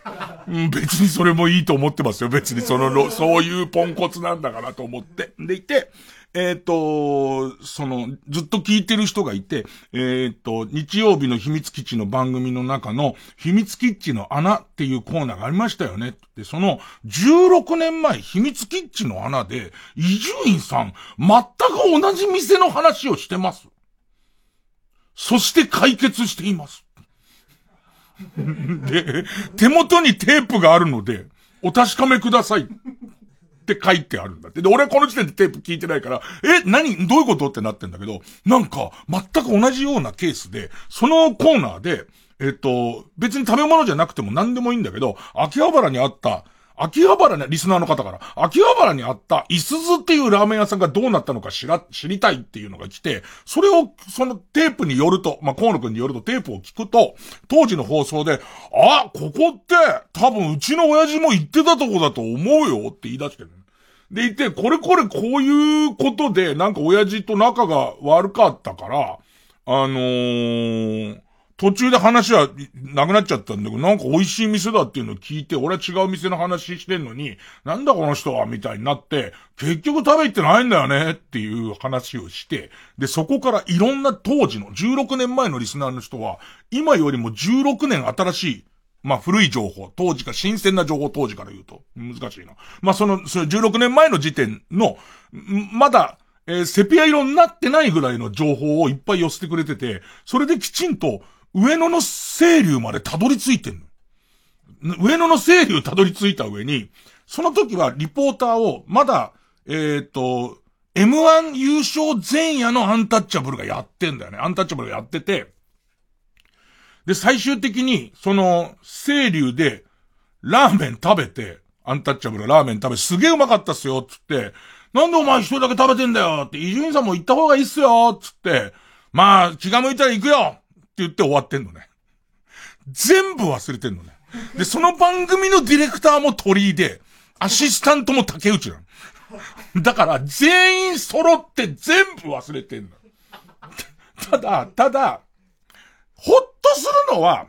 うん、別にそれもいいと思ってますよ。別にその、そういうポンコツなんだからと思って。でいて、えっ、ー、と、その、ずっと聞いてる人がいて、えっ、ー、と、日曜日の秘密基地の番組の中の、秘密基地の穴っていうコーナーがありましたよね。で、その、16年前、秘密基地の穴で、伊集院さん、全く同じ店の話をしてます。そして解決しています。で、手元にテープがあるので、お確かめください。って書いてあるんだって。で、俺はこの時点でテープ聞いてないから、え、何どういうことってなってんだけど、なんか、全く同じようなケースで、そのコーナーで、えっと、別に食べ物じゃなくても何でもいいんだけど、秋葉原にあった、秋葉原に、リスナーの方から、秋葉原にあった、いすずっていうラーメン屋さんがどうなったのか知ら、知りたいっていうのが来て、それを、そのテープによると、まあ、河野くんによるとテープを聞くと、当時の放送で、あ、ここって、多分うちの親父も行ってたとこだと思うよって言い出してる。でいて、これこれこういうことで、なんか親父と仲が悪かったから、あのー、途中で話はなくなっちゃったんだけど、なんか美味しい店だっていうのを聞いて、俺は違う店の話してんのに、なんだこの人はみたいになって、結局食べ行ってないんだよねっていう話をして、で、そこからいろんな当時の16年前のリスナーの人は、今よりも16年新しいまあ古い情報、当時か新鮮な情報当時から言うと、難しいな。まあその、その16年前の時点の、まだ、えー、セピア色になってないぐらいの情報をいっぱい寄せてくれてて、それできちんと、上野の清流までたどり着いてんの。上野の清流たどり着いた上に、その時はリポーターを、まだ、えっ、ー、と、M1 優勝前夜のアンタッチャブルがやってんだよね。アンタッチャブルがやってて、で、最終的に、その、清流で、ラーメン食べて、アンタッチャブルラーメン食べ、すげえうまかったっすよ、つって、なんでお前一人だけ食べてんだよって、伊集院さんも行った方がいいっすよつって、まあ、気が向いたら行くよって言って終わってんのね。全部忘れてんのね。で、その番組のディレクターも鳥居で、アシスタントも竹内なの。だから、全員揃って全部忘れてんの。ただ、ただ、ほっとするのは、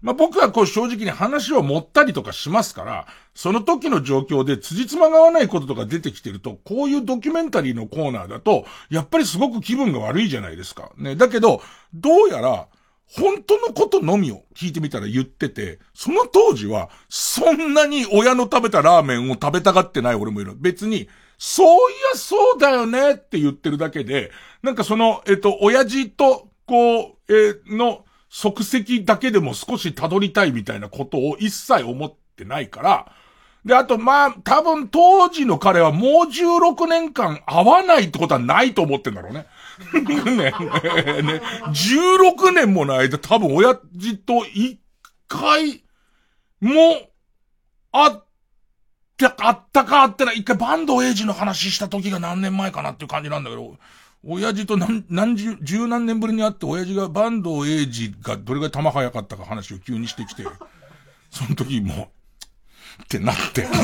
まあ、僕はこう正直に話を持ったりとかしますから、その時の状況で辻褄が合わないこととか出てきてると、こういうドキュメンタリーのコーナーだと、やっぱりすごく気分が悪いじゃないですか。ね。だけど、どうやら、本当のことのみを聞いてみたら言ってて、その当時は、そんなに親の食べたラーメンを食べたがってない俺もいる。別に、そういやそうだよねって言ってるだけで、なんかその、えっと、親父と、こう、えー、の足跡だけでも少し辿りたいみたいなことを一切思ってないから、で、あと、まあ、多分当時の彼はもう16年間会わないってことはないと思ってんだろうね。ね、ね、ね、16年もの間多分親父と一回も会って、あったかあってない。一回バンドエイジの話した時が何年前かなっていう感じなんだけど、親父と何、何十、十何年ぶりに会って親父が坂東英二がどれぐらい球速かったか話を急にしてきて、その時もってなって。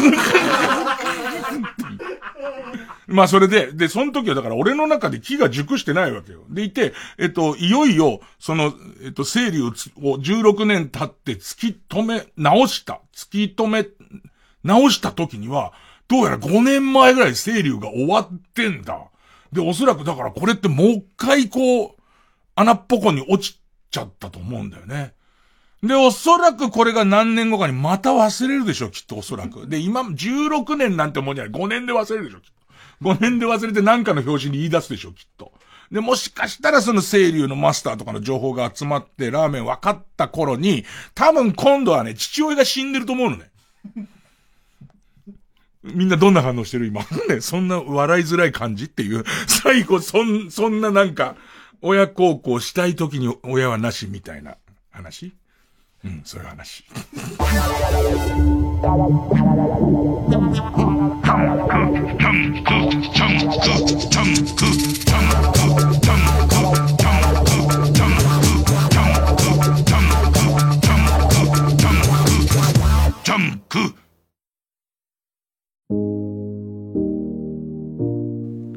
まあそれで、で、その時はだから俺の中で木が熟してないわけよ。でいて、えっと、いよいよ、その、えっと、整理をを16年経って突き止め、直した。突き止め、直した時には、どうやら5年前ぐらい整理が終わってんだ。で、おそらくだからこれってもう一回こう、穴っぽこに落ちちゃったと思うんだよね。で、おそらくこれが何年後かにまた忘れるでしょ、きっとおそらく。で、今、16年なんてもんじゃない。5年で忘れるでしょ、きっと。5年で忘れて何かの表紙に言い出すでしょ、きっと。で、もしかしたらその清流のマスターとかの情報が集まってラーメン分かった頃に、多分今度はね、父親が死んでると思うのね。みんなどんな反応してる？今。ね、そんな笑いづらい感じっていう。最後、そん、そんななんか、親孝行したい時に親はなしみたいな話うん、そういう話。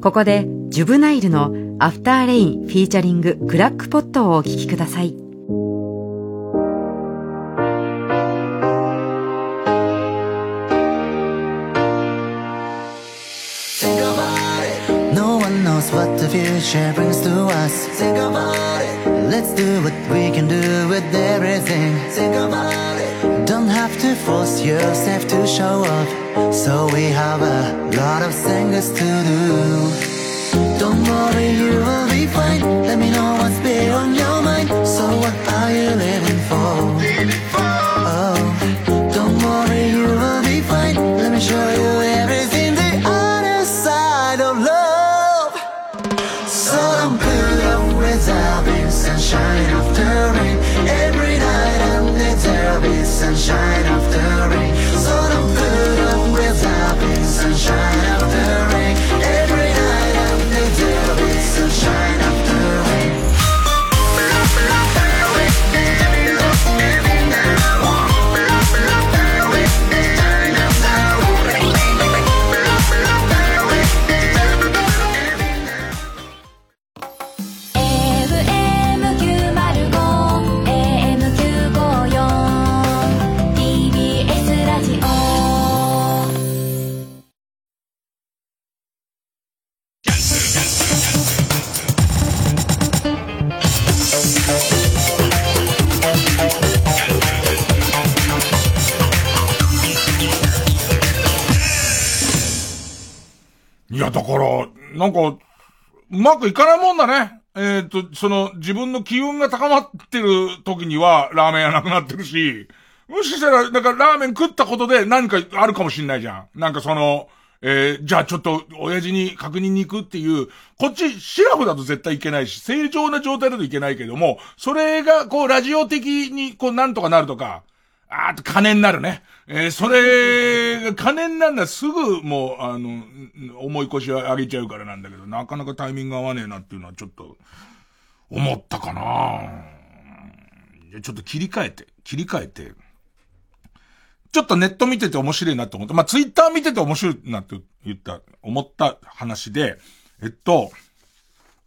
ここで、ジュブナイルのアフターレインフィーチャリングクラックポットをお聴きください。What the future brings to us. Think about it. Let's do what we can do with everything. Think about it. Don't have to force yourself to show up. So we have a lot of things to do. Don't worry, you will be fine. Let me know what's big on your mind. So what are you living だから、なんか、うまくいかないもんだね。えっ、と、その、自分の機運が高まってる時には、ラーメン屋なくなってるし、もしかしたら、だかラーメン食ったことで何かあるかもしんないじゃん。なんかその、えーじゃあちょっと、親父に確認に行くっていう、こっち、シラフだと絶対いけないし、正常な状態だといけないけども、それが、こう、ラジオ的に、こう、なんとかなるとか、あーあと金になるね。えーそれが金になるのはすぐもう、あの、ん重い腰を上げちゃうからなんだけど、なかなかタイミング合わねえなっていうのはちょっと、思ったかなじゃあちょっと切り替えて、切り替えて、ちょっとネット見てて面白いなと思った。まあ、ツイッター見てて面白いなって言った、思った話で、えっと、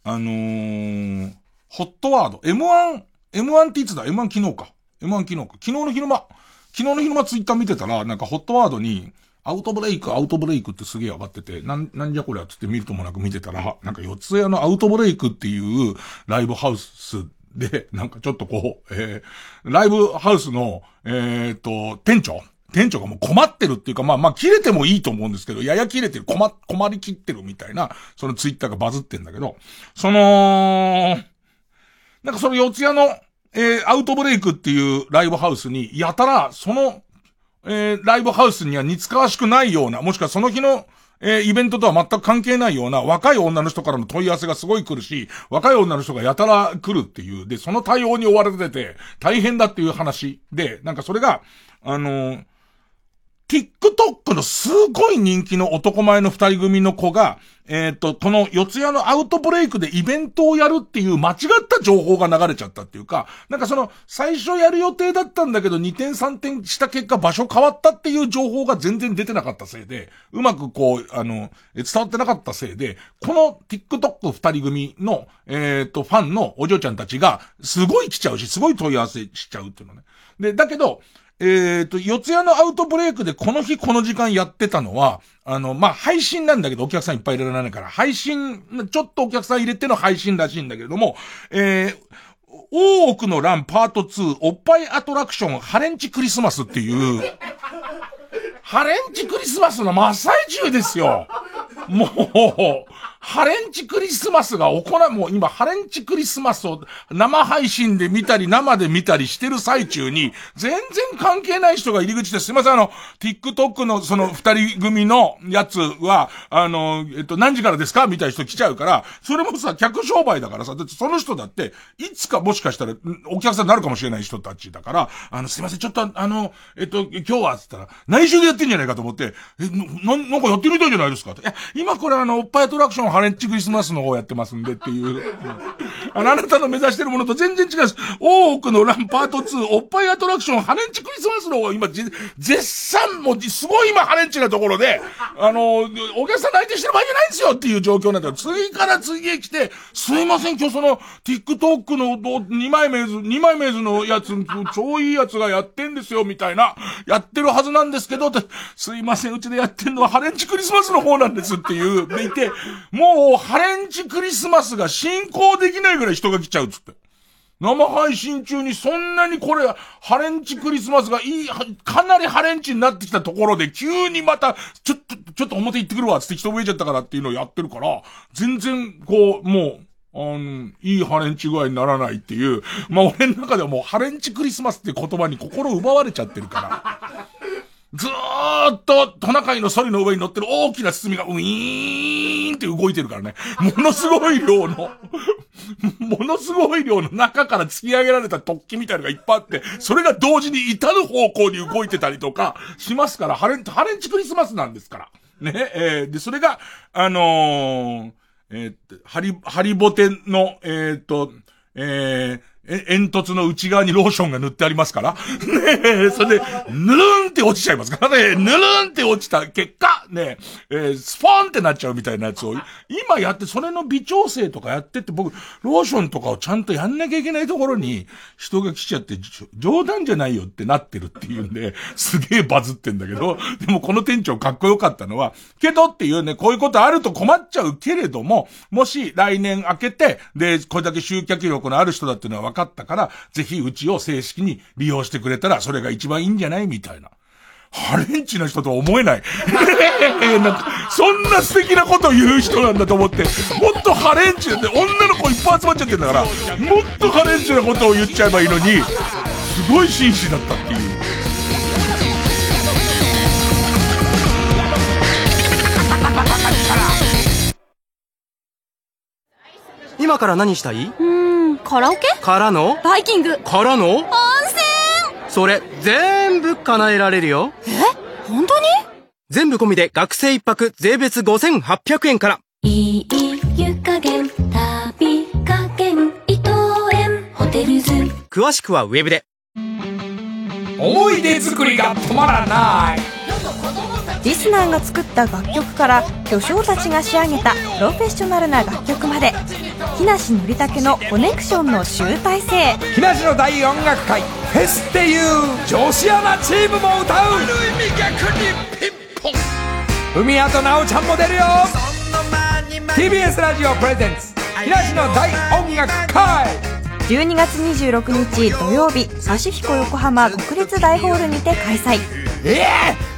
あのー、ホットワード、M1、M1 っていつだ ?M1 昨日か。M1 昨日か。昨日の昼間、昨日の昼間ツイッター見てたら、なんかホットワードに、アウトブレイク、アウトブレイクってすげえ上がってて、なん、なんじゃこりゃつって見るともなく見てたら、なんか四つ谷のアウトブレイクっていうライブハウスで、なんかちょっとこう、えー、ライブハウスの、えー、と、店長店長がもう困ってるっていうか、まあまあ切れてもいいと思うんですけど、やや切れてる、困、困りきってるみたいな、そのツイッターがバズってんだけど、その、なんかその四谷の、えー、アウトブレイクっていうライブハウスに、やたら、その、えー、ライブハウスには似つかわしくないような、もしくはその日の、えー、イベントとは全く関係ないような若い女の人からの問い合わせがすごい来るし、若い女の人がやたら来るっていう、で、その対応に追われてて、大変だっていう話で、なんかそれが、あのー TikTok のすごい人気の男前の二人組の子が、えっ、と、この四谷のアウトブレイクでイベントをやるっていう間違った情報が流れちゃったっていうか、なんかその、最初やる予定だったんだけど2点3点した結果場所変わったっていう情報が全然出てなかったせいで、うまくこう、あの、伝わってなかったせいで、この TikTok 二人組の、えっ、と、ファンのお嬢ちゃんたちが、すごい来ちゃうし、すごい問い合わせしちゃうっていうのね。で、だけど、えっ、と、四谷のアウトブレイクでこの日この時間やってたのは、あの、まあ、配信なんだけどお客さんいっぱい入れられないから、配信、ちょっとお客さん入れての配信らしいんだけれども、えー、大奥の乱パート2、おっぱいアトラクション、ハレンチクリスマスっていう、ハレンチクリスマスの真っ最中ですよ。もう、ハレンチクリスマスが行う、もう今ハレンチクリスマスを生配信で見たり生で見たりしてる最中に、全然関係ない人が入り口です。いません、あの、TikTok のその二人組のやつは、あの、えっと、何時からですか？みたいな人来ちゃうから、それもさ、客商売だからさ、だってその人だって、いつかもしかしたら、お客さんになるかもしれない人たちだから、あの、すいません、ちょっとあの、えっと、今日は、つったら、内緒でやってんじゃないかと思って、え、な、なんかやってみたいじゃないですか？いや、今これあの、おっぱいアトラクションハレンチクリスマスの方やってますんでっていう。あなたの目指してるものと全然違います。多くのランパート2、おっぱいアトラクション、ハレンチクリスマスの方が今、絶賛もう、すごい今ハレンチなところで、あの、お客さん内定してる場合じゃないんですよっていう状況なんだよ。次から次へ来て、すいません、今日その、TikTok の2枚目図、2枚目図のやつ、超いいやつがやってんですよ、みたいな、やってるはずなんですけど、すいません、うちでやってんのはハレンチクリスマスの方なんですっていう、でいて、もう、ハレンチクリスマスが進行できないぐらい人が来ちゃうっつって。生配信中にそんなにこれ、ハレンチクリスマスがいい、かなりハレンチになってきたところで、急にまた、ちょっと、ちょっと表行ってくるわ、つって人増えちゃったからっていうのをやってるから、全然、こう、もう、あの、いいハレンチ具合にならないっていう、まあ俺の中ではもうハレンチクリスマスって言葉に心奪われちゃってるから。ずーっとトナカイのソリの上に乗ってる大きな包みがウィーンって動いてるからね。ものすごい量の ものすごい量の中から突き上げられた突起みたいなのがいっぱいあって、それが同時に至る方向に動いてたりとかしますから、ハレン、ハレンチクリスマスなんですから。ね、えー、で、それが、あのー、えー、ハリ、ハリボテの、えー、っと、えー、え、煙突の内側にローションが塗ってありますから。ねえ、それで、ぬるんって落ちちゃいますからね。ぬるんって落ちた結果、ねえ、ー、スポーンってなっちゃうみたいなやつを、今やって、それの微調整とかやってって、僕、ローションとかをちゃんとやんなきゃいけないところに、人が来ちゃって、冗談じゃないよってなってるっていうんで、すげえバズってんだけど、でもこの店長かっこよかったのは、けどっていうね、こういうことあると困っちゃうけれども、もし来年明けて、で、これだけ集客力のある人だっていうのは分かったから、ぜひうちを正式に利用してくれたら、それが一番いいんじゃないみたいな。ハレンチな人とは思えない。なんか、そんな素敵なことを言う人なんだと思って、もっとハレンチで、女の子いっぱい集まっちゃってんだから、もっとハレンチなことを言っちゃえばいいのに、すごい紳士だったっていう。今から何したい？カラオケ？からの？バイキング。からの？温泉。それ全部叶えられるよ。え？本当に？全部込みで学生一泊税別5800円から。いい湯加減旅加減伊藤園ホテルズ。詳しくはウェブで。思い出作りが止まらないリスナーが作った楽曲から巨匠たちが仕上げたプロフェッショナルな楽曲まで木梨憲武のコネクションの集大成。木梨の大音楽会フェスっていう女子アナチームも歌う。ある意味逆にピンポン海谷と奈緒ちゃんも出るよ。TBS ラジオプレゼンツ木梨の大音楽会。12月26日土曜日パシフィコ横浜国立大ホールにて開催。ええー、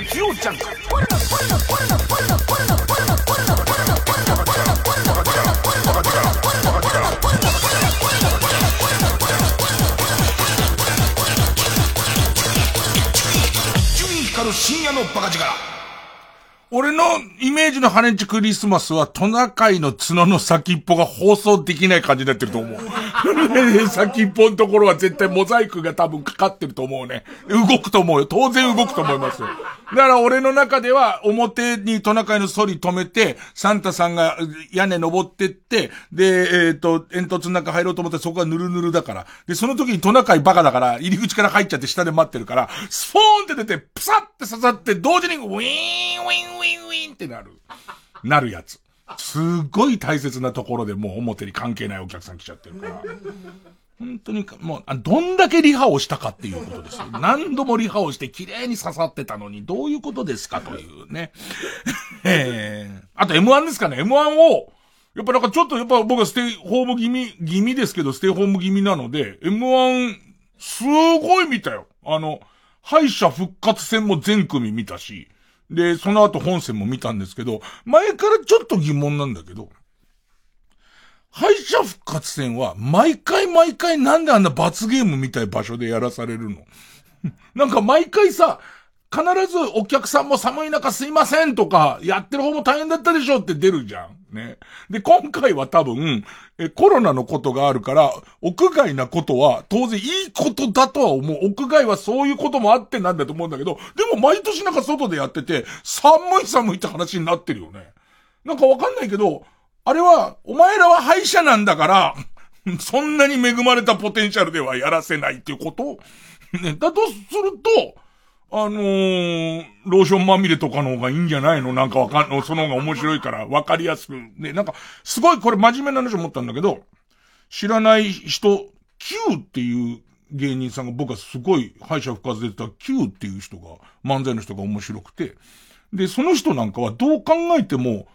月曜ジャンク深夜のバカ力俺のイメージのハレンチクリスマスはトナカイの角の先っぽが放送できない感じになってると思う。先っぽのところは絶対モザイクが多分かかってると思うね。動くと思うよ。当然動くと思いますよ。だから俺の中では表にトナカイのソリ止めて、サンタさんが屋根登ってって、で、えっ、ー、と、煙突の中入ろうと思ってそこはヌルヌルだから。で、その時にトナカイバカだから、入り口から入っちゃって下で待ってるから、スポーンって出て、プサって刺さって、同時にウィーンウィンウィンウィンってなる。なるやつ。すっごい大切なところでもう表に関係ないお客さん来ちゃってるから。本当に、もう、どんだけリハをしたかっていうことです。何度もリハをして綺麗に刺さってたのに、どういうことですかというね。えー、あと M1 ですかね。M1 を、やっぱなんかちょっとやっぱ僕はステイホーム気味、気味ですけど、ステイホーム気味なので、M1、すごい見たよ。あの、敗者復活戦も全組見たし、で、その後本戦も見たんですけど、前からちょっと疑問なんだけど、敗者復活戦は、毎回毎回なんであんな罰ゲームみたい場所でやらされるの？なんか毎回さ、必ずお客さんも寒い中すいませんとか、やってる方も大変だったでしょって出るじゃん。ね。で、今回は多分、え、コロナのことがあるから、屋外なことは当然いいことだとは思う。屋外はそういうこともあってなんだと思うんだけど、でも毎年なんか外でやってて、寒い寒いって話になってるよね。なんかわかんないけど、あれは、お前らは敗者なんだから、そんなに恵まれたポテンシャルではやらせないっていうこと？ね、だとすると、あのー、ローションまみれとかの方がいいんじゃないの？なんかわかんの、その方が面白いから、わかりやすく。ね、なんか、すごいこれ真面目な話思ったんだけど、知らない人、Q っていう芸人さんが僕はすごい敗者復活で出た Q っていう人が、漫才の人が面白くて、で、その人なんかはどう考えても、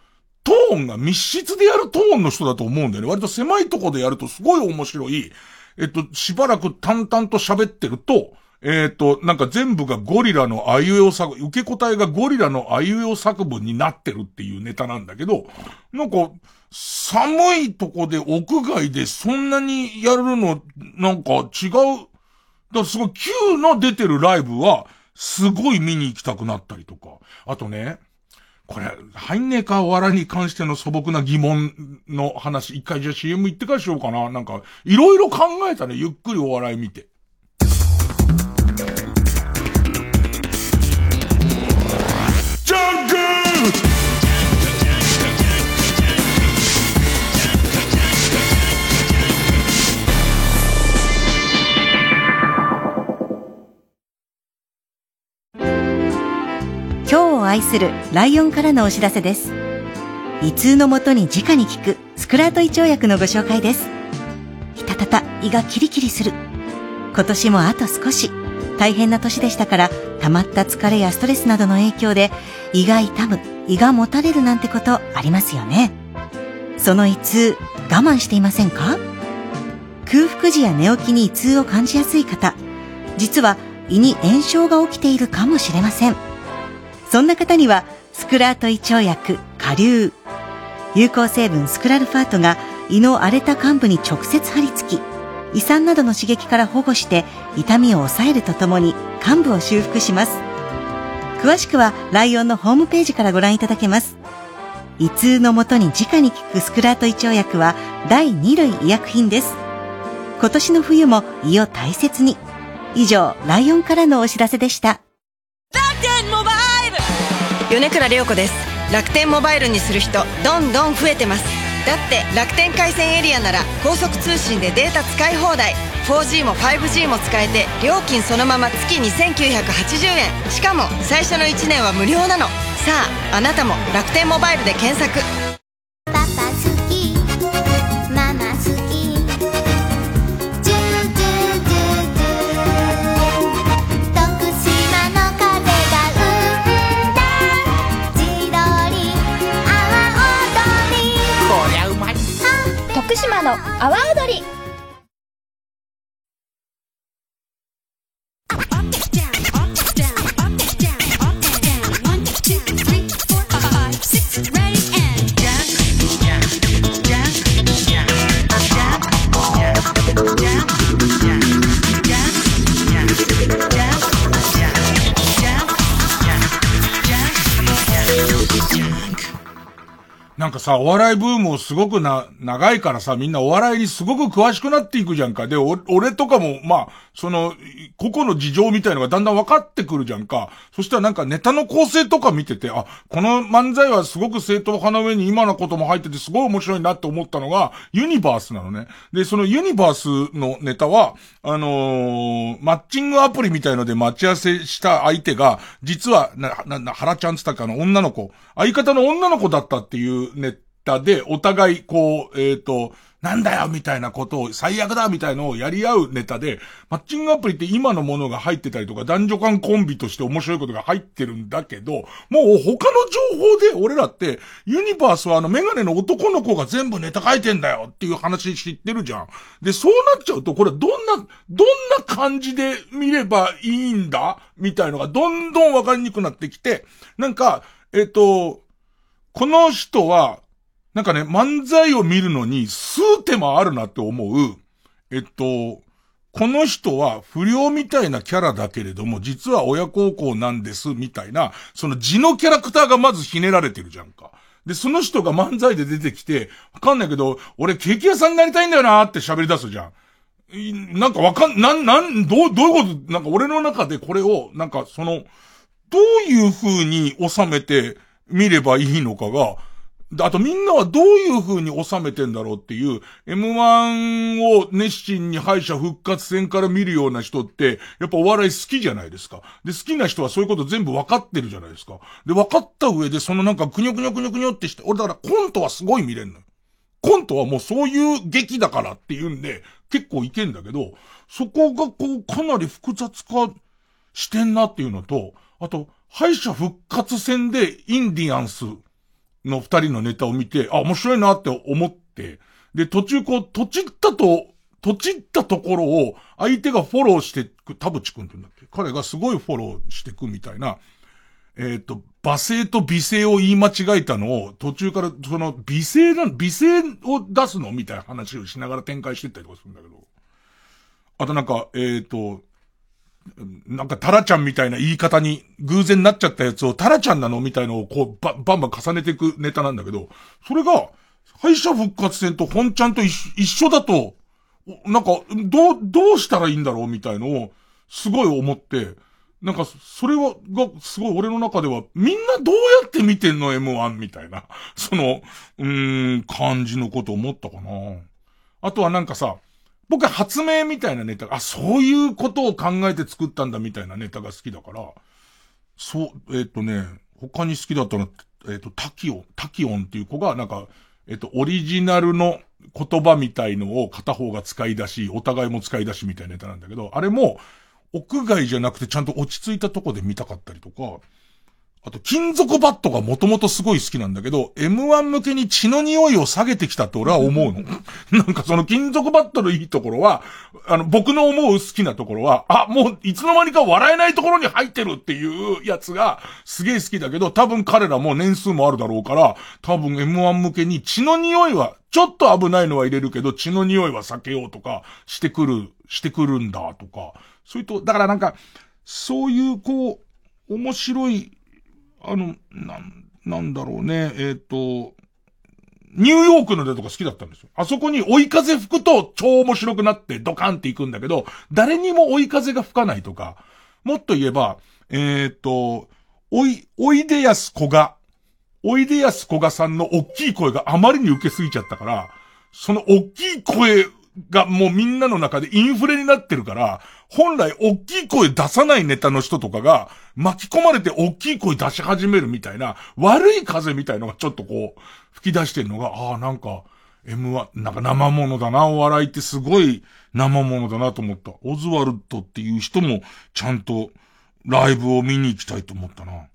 トーンが密室でやるトーンの人だと思うんだよね。割と狭いとこでやるとすごい面白い。えっと、しばらく淡々と喋ってると、えっ、と、なんか全部がゴリラのあいうえお作、受け答えがゴリラのあいうえお作文になってるっていうネタなんだけど、なんか、寒いとこで屋外でそんなにやるの、なんか違う。だからすごい Q の出てるライブは、すごい見に行きたくなったりとか。あとね、これ、入んねえかお笑いに関しての素朴な疑問の話、一回じゃあ CM 行ってからしようかな。なんか、いろいろ考えたね、ゆっくりお笑い見て。愛するライオンからのお知らせです。胃痛のもとに直に効くスクラート胃腸薬のご紹介です。ひたたた胃がキリキリする。今年もあと少し。大変な年でしたから溜まった疲れやストレスなどの影響で胃が痛む胃がもたれるなんてことありますよね。その胃痛我慢していませんか？空腹時や寝起きに胃痛を感じやすい方。実は胃に炎症が起きているかもしれません。そんな方にはスクラート胃腸薬下流。有効成分スクラルファートが胃の荒れた患部に直接張り付き胃酸などの刺激から保護して痛みを抑えるとともに患部を修復します。詳しくはライオンのホームページからご覧いただけます。胃痛のもとに直に効くスクラート胃腸薬は第2類医薬品です。今年の冬も胃を大切に。以上ライオンからのお知らせでした。米倉涼子です。楽天モバイルにする人どんどん増えてます。だって楽天回線エリアなら高速通信でデータ使い放題。4G も 5G も使えて料金そのまま月2980円。しかも最初の1年は無料なの。さああなたも楽天モバイルで検索。の阿波踊り。なんかさ、お笑いブームをすごくな、長いからさ、みんなお笑いにすごく詳しくなっていくじゃんか。で、お俺とかも、まあ、その、個々の事情みたいのがだんだん分かってくるじゃんか。そしたらなんかネタの構成とか見てて、あ、この漫才はすごく正統派な上に今のことも入っててすごい面白いなって思ったのが、ユニバースなのね。で、そのユニバースのネタは、あのー、マッチングアプリみたいので待ち合わせした相手が、実は、な、な、な、原ちゃんつったかの女の子、相方の女の子だったっていうネタで、お互い、こう、えっ、ー、と、なんだよみたいなことを、最悪だみたいのをやり合うネタで、マッチングアプリって今のものが入ってたりとか、男女間コンビとして面白いことが入ってるんだけど、もう他の情報で俺らって、ユニバースはあのメガネの男の子が全部ネタ書いてんだよっていう話知ってるじゃん。で、そうなっちゃうと、これどんな、どんな感じで見ればいいんだ？みたいのがどんどんわかりにくくなってきて、なんか、えっ、と、この人は、なんかね、漫才を見るのに数手間あるなって思う。えっと、この人は不良みたいなキャラだけれども、実は親孝行なんです、みたいな、その字のキャラクターがまずひねられてるじゃんか。で、その人が漫才で出てきて、わかんないけど、俺ケーキ屋さんになりたいんだよなーって喋り出すじゃん。なんかわかん、なん、なん、どう、どういうこと、なんか俺の中でこれを、なんかその、どういう風に収めて見ればいいのかが、あとみんなはどういう風に収めてんだろうっていう、M1 を熱心に敗者復活戦から見るような人って、やっぱお笑い好きじゃないですか。で、好きな人はそういうこと全部分かってるじゃないですか。で、分かった上で、そのなんかくにょくにょくにょくにょってして、俺だからコントはすごい見れんのよ。コントはもうそういう劇だからっていうんで、結構いけんだけど、そこがこうかなり複雑化してんなっていうのと、あと、敗者復活戦でインディアンスの二人のネタを見て、あ、面白いなって思って、で、途中こう、とちったと、とちったところを相手がフォローしてく、田淵くんって言うんだっけ？彼がすごいフォローしてくみたいな、えっ、ー、と、罵声と美声を言い間違えたのを途中からその美声な、美声を出すの？みたいな話をしながら展開してったりとかするんだけど。あとなんか、えっ、ー、と、なんかタラちゃんみたいな言い方に偶然なっちゃったやつをタラちゃんなのみたいのをこうババンバン重ねていくネタなんだけど、それが敗者復活戦と本ちゃんと一緒だと、なんか、どう、どうしたらいいんだろうみたいのを、すごい思って、なんか、それは、が、すごい俺の中では、みんなどうやって見てんの ?M1 みたいな、その、うーん、感じのこと思ったかな。あとはなんかさ、僕は発明みたいなネタが、あ、そういうことを考えて作ったんだみたいなネタが好きだから、そう、えっ、ー、とね、他に好きだったのは、えっ、ー、と、タキオン、タキオンっていう子が、なんか、えっ、ー、と、オリジナルの言葉みたいのを片方が使い出し、お互いも使い出しみたいなネタなんだけど、あれも、屋外じゃなくてちゃんと落ち着いたとこで見たかったりとか、あと、金属バットがもともとすごい好きなんだけど、M1 向けに血の匂いを下げてきたって俺は思うの。なんかその金属バットのいいところは、あの、僕の思う好きなところは、あ、もういつの間にか笑えないところに入ってるっていうやつがすげえ好きだけど、多分彼らも年数もあるだろうから、多分 M1 向けに血の匂いは、ちょっと危ないのは入れるけど、血の匂いは避けようとか、してくる、してくるんだとか、それと、だからなんか、そういうこう、面白いあの、なん、なんだろうね、えっ、ー、と、ニューヨークの出とか好きだったんですよ。あそこに追い風吹くと超面白くなってドカンっていくんだけど、誰にも追い風が吹かないとか、もっと言えば、えっ、ー、と、おい、おいでやすこが、おいでやすこがさんの大きい声があまりに受けすぎちゃったから、その大きい声がもうみんなの中でインフレになってるから、本来大きい声出さないネタの人とかが巻き込まれて大きい声出し始めるみたいな、悪い風みたいのがちょっとこう、吹き出してるのが、ああ、なんか、M1、なんか生物だな、お笑いってすごい生物だなと思った。オズワルドっていう人もちゃんとライブを見に行きたいと思ったな。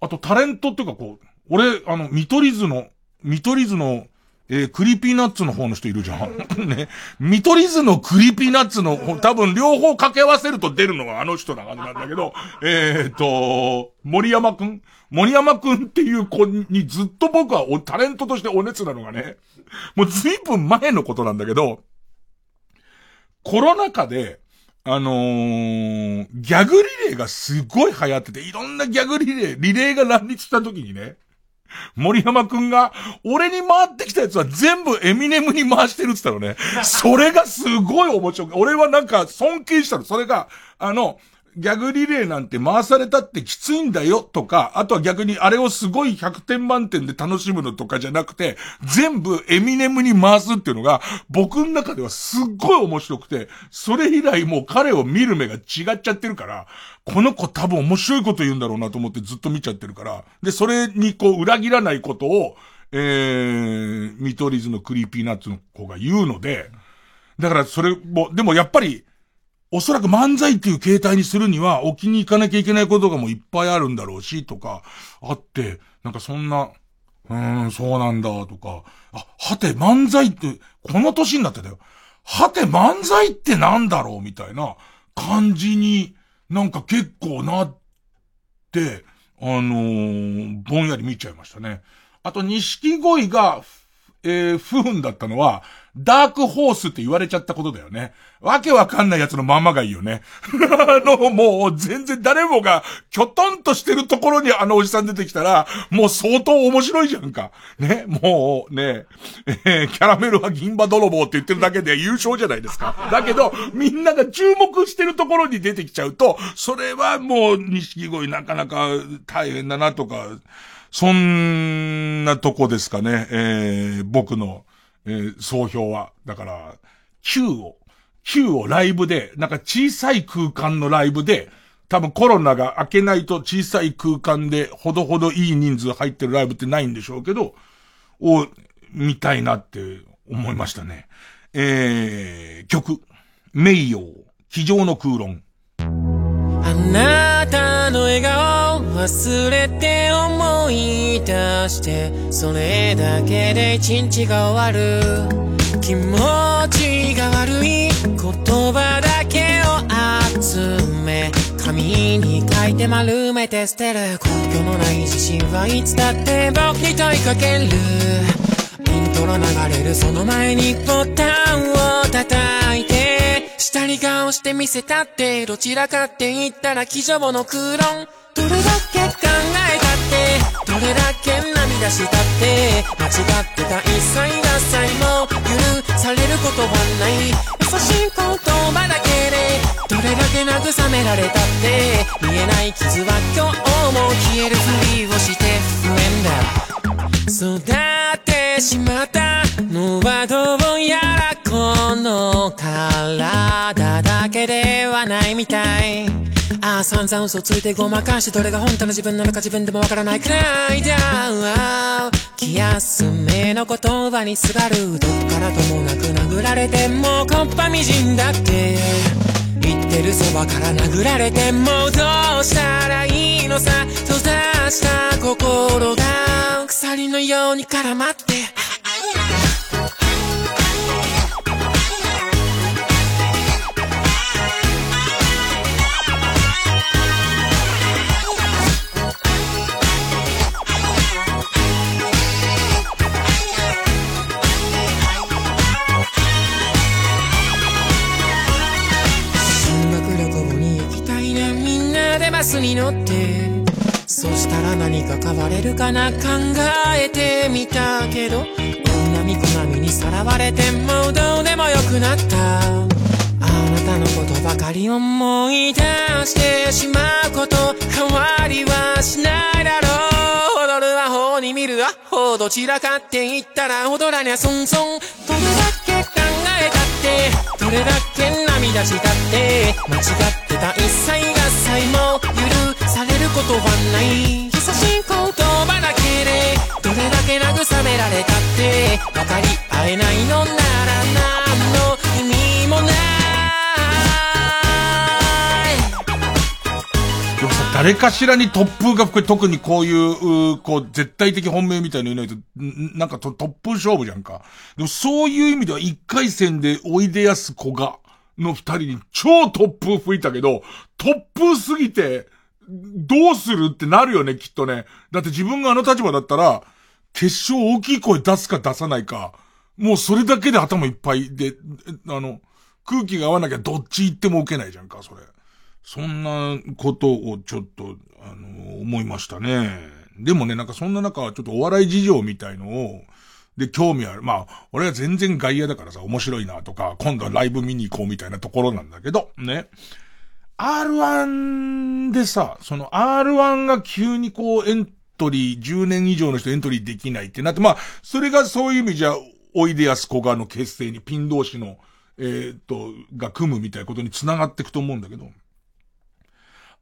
あとタレントっていうかこう、俺、あの、見取り図の、見取り図のえー、 Creepy Nuts の方の人いるじゃん。ね。見取り図の Creepy Nuts の、多分両方掛け合わせると出るのがあの人な感じなんだけど、えっと、盛山くん？森山くんっていう子にずっと僕はおタレントとしてお熱なのがね、もう随分前のことなんだけど、コロナ禍で、あのー、ギャグリレーがすごい流行ってて、いろんなギャグリレー、リレーが乱立した時にね、森山くんが、俺に回ってきたやつは全部エミネムに回してるって言ったのね。それがすごい面白く、俺はなんか尊敬したの。それが、あの、ギャグリレーなんて回されたってきついんだよとか、あとは逆にあれをすごい100点満点で楽しむのとかじゃなくて、全部エミネムに回すっていうのが、僕の中ではすっごい面白くて、それ以来もう彼を見る目が違っちゃってるから、この子多分面白いこと言うんだろうなと思ってずっと見ちゃってるから、で、それにこう裏切らないことを、えー、見取り図の Creepy Nuts の子が言うので、だからそれも、でもやっぱり、おそらく漫才っていう形態にするには、置きに行かなきゃいけないことがもういっぱいあるんだろうし、とか、あって、なんかそんな、うーん、そうなんだ、とか、あ、はて漫才って、この年になってたよ。はて漫才ってなんだろうみたいな感じになんか結構なって、あのー、ぼんやり見ちゃいましたね。あと、錦鯉が、えー、不運だったのは、ダークホースって言われちゃったことだよね。わけわかんないやつのままがいいよね。あの、もう全然誰もが、きょとんとしてるところにあのおじさん出てきたら、もう相当面白いじゃんか。ね、もうね、えー、キャラメルは銀歯泥棒って言ってるだけで優勝じゃないですか。だけど、みんなが注目してるところに出てきちゃうと、それはもう、錦鯉なかなか大変だなとか、そんなとこですかね、えー、僕の、えー、総評は。だから、Q を、Q をライブで、なんか小さい空間のライブで、多分コロナが明けないと小さい空間でほどほどいい人数入ってるライブってないんでしょうけど、を見たいなって思いましたね。えー、曲、名誉、机上の空論。あなたの笑顔忘れて思い出してそれだけで一日が終わる。気持ちが悪い言葉だけを集め紙に書いて丸めて捨てる。根拠のない自信はいつだって僕に問いかける。イントロ流れるその前にボタンを叩いて下に顔してみせたって、どちらかって言ったら机上の空論。どれだけ考えたって、どれだけ涙したって、間違ってた一切合切も許されることはない。優しい言葉だけで、どれだけ慰められたって、見えない傷は今日も消えるふりをして不縁だ。育ってしまったのはどうや体だけではないみたい。ああ散々嘘ついてごまかしてどれが本当の自分なのか自分でもわからないくらい。だ気休めの言葉にすがるどっからともなく殴られてもこっぱみじんだって。言ってるそばから殴られてもどうしたらいいのさ。閉ざした心が鎖のように絡まって。スに乗ってそしたら何か変われるかな考えてみたけど大波小波にさらわれてもうどうでもよくなった。あなたのことばかり思い出してしまう。こと変わりはしないだろう。踊るアホに見るアホどちらかって言ったら踊らにゃそんそんどれだけ考えたってどれだけ涙したって間違ってた一切合切も許されることはない優しい言葉だけでどれだけ慰められたって分かり合えないのなら何の誰かしらに突風が吹く、特にこういう、こう、絶対的本命みたいのいないと、なんか突風勝負じゃんか。でもそういう意味では一回戦でおいでやす子が、の二人に超突風吹いたけど、突風すぎて、どうするってなるよね、きっとね。だって自分があの立場だったら、決勝大きい声出すか出さないか、もうそれだけで頭いっぱいで、あの、空気が合わなきゃどっち行っても受けないじゃんか、それ。そんなことをちょっと、あの、思いましたね。でもね、なんかそんな中、ちょっとお笑い事情みたいのを、で、興味ある。まあ、俺は全然外野だからさ、面白いなとか、今度はライブ見に行こうみたいなところなんだけど、ね。R1 でさ、その R1 が急にこうエントリー、10年以上の人エントリーできないってなって、まあ、それがそういう意味じゃ、おいでやすこがの結成にピン同士の、えー、っと、が組むみたいなことに繋がっていくと思うんだけど、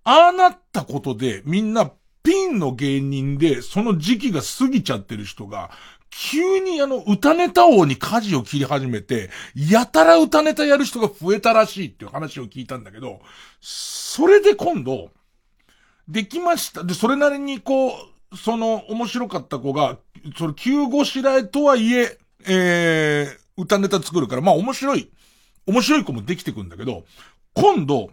ああなったことで、みんなピンの芸人で、その時期が過ぎちゃってる人が、急にあの、歌ネタ王に舵を切り始めて、やたら歌ネタやる人が増えたらしいっていう話を聞いたんだけど、それで今度、できました。で、それなりにこう、その面白かった子が、それ急ごしらえとはいえ、えー、歌ネタ作るから、まあ面白い、面白い子もできてくんだけど、今度、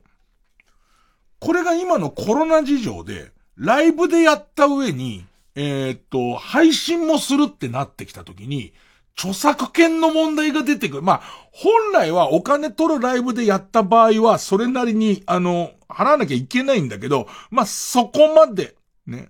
これが今のコロナ事情で、ライブでやった上に、えー、っと、配信もするってなってきたときに、著作権の問題が出てくる。まあ、本来はお金取るライブでやった場合は、それなりに、あの、払わなきゃいけないんだけど、まあ、そこまで、ね。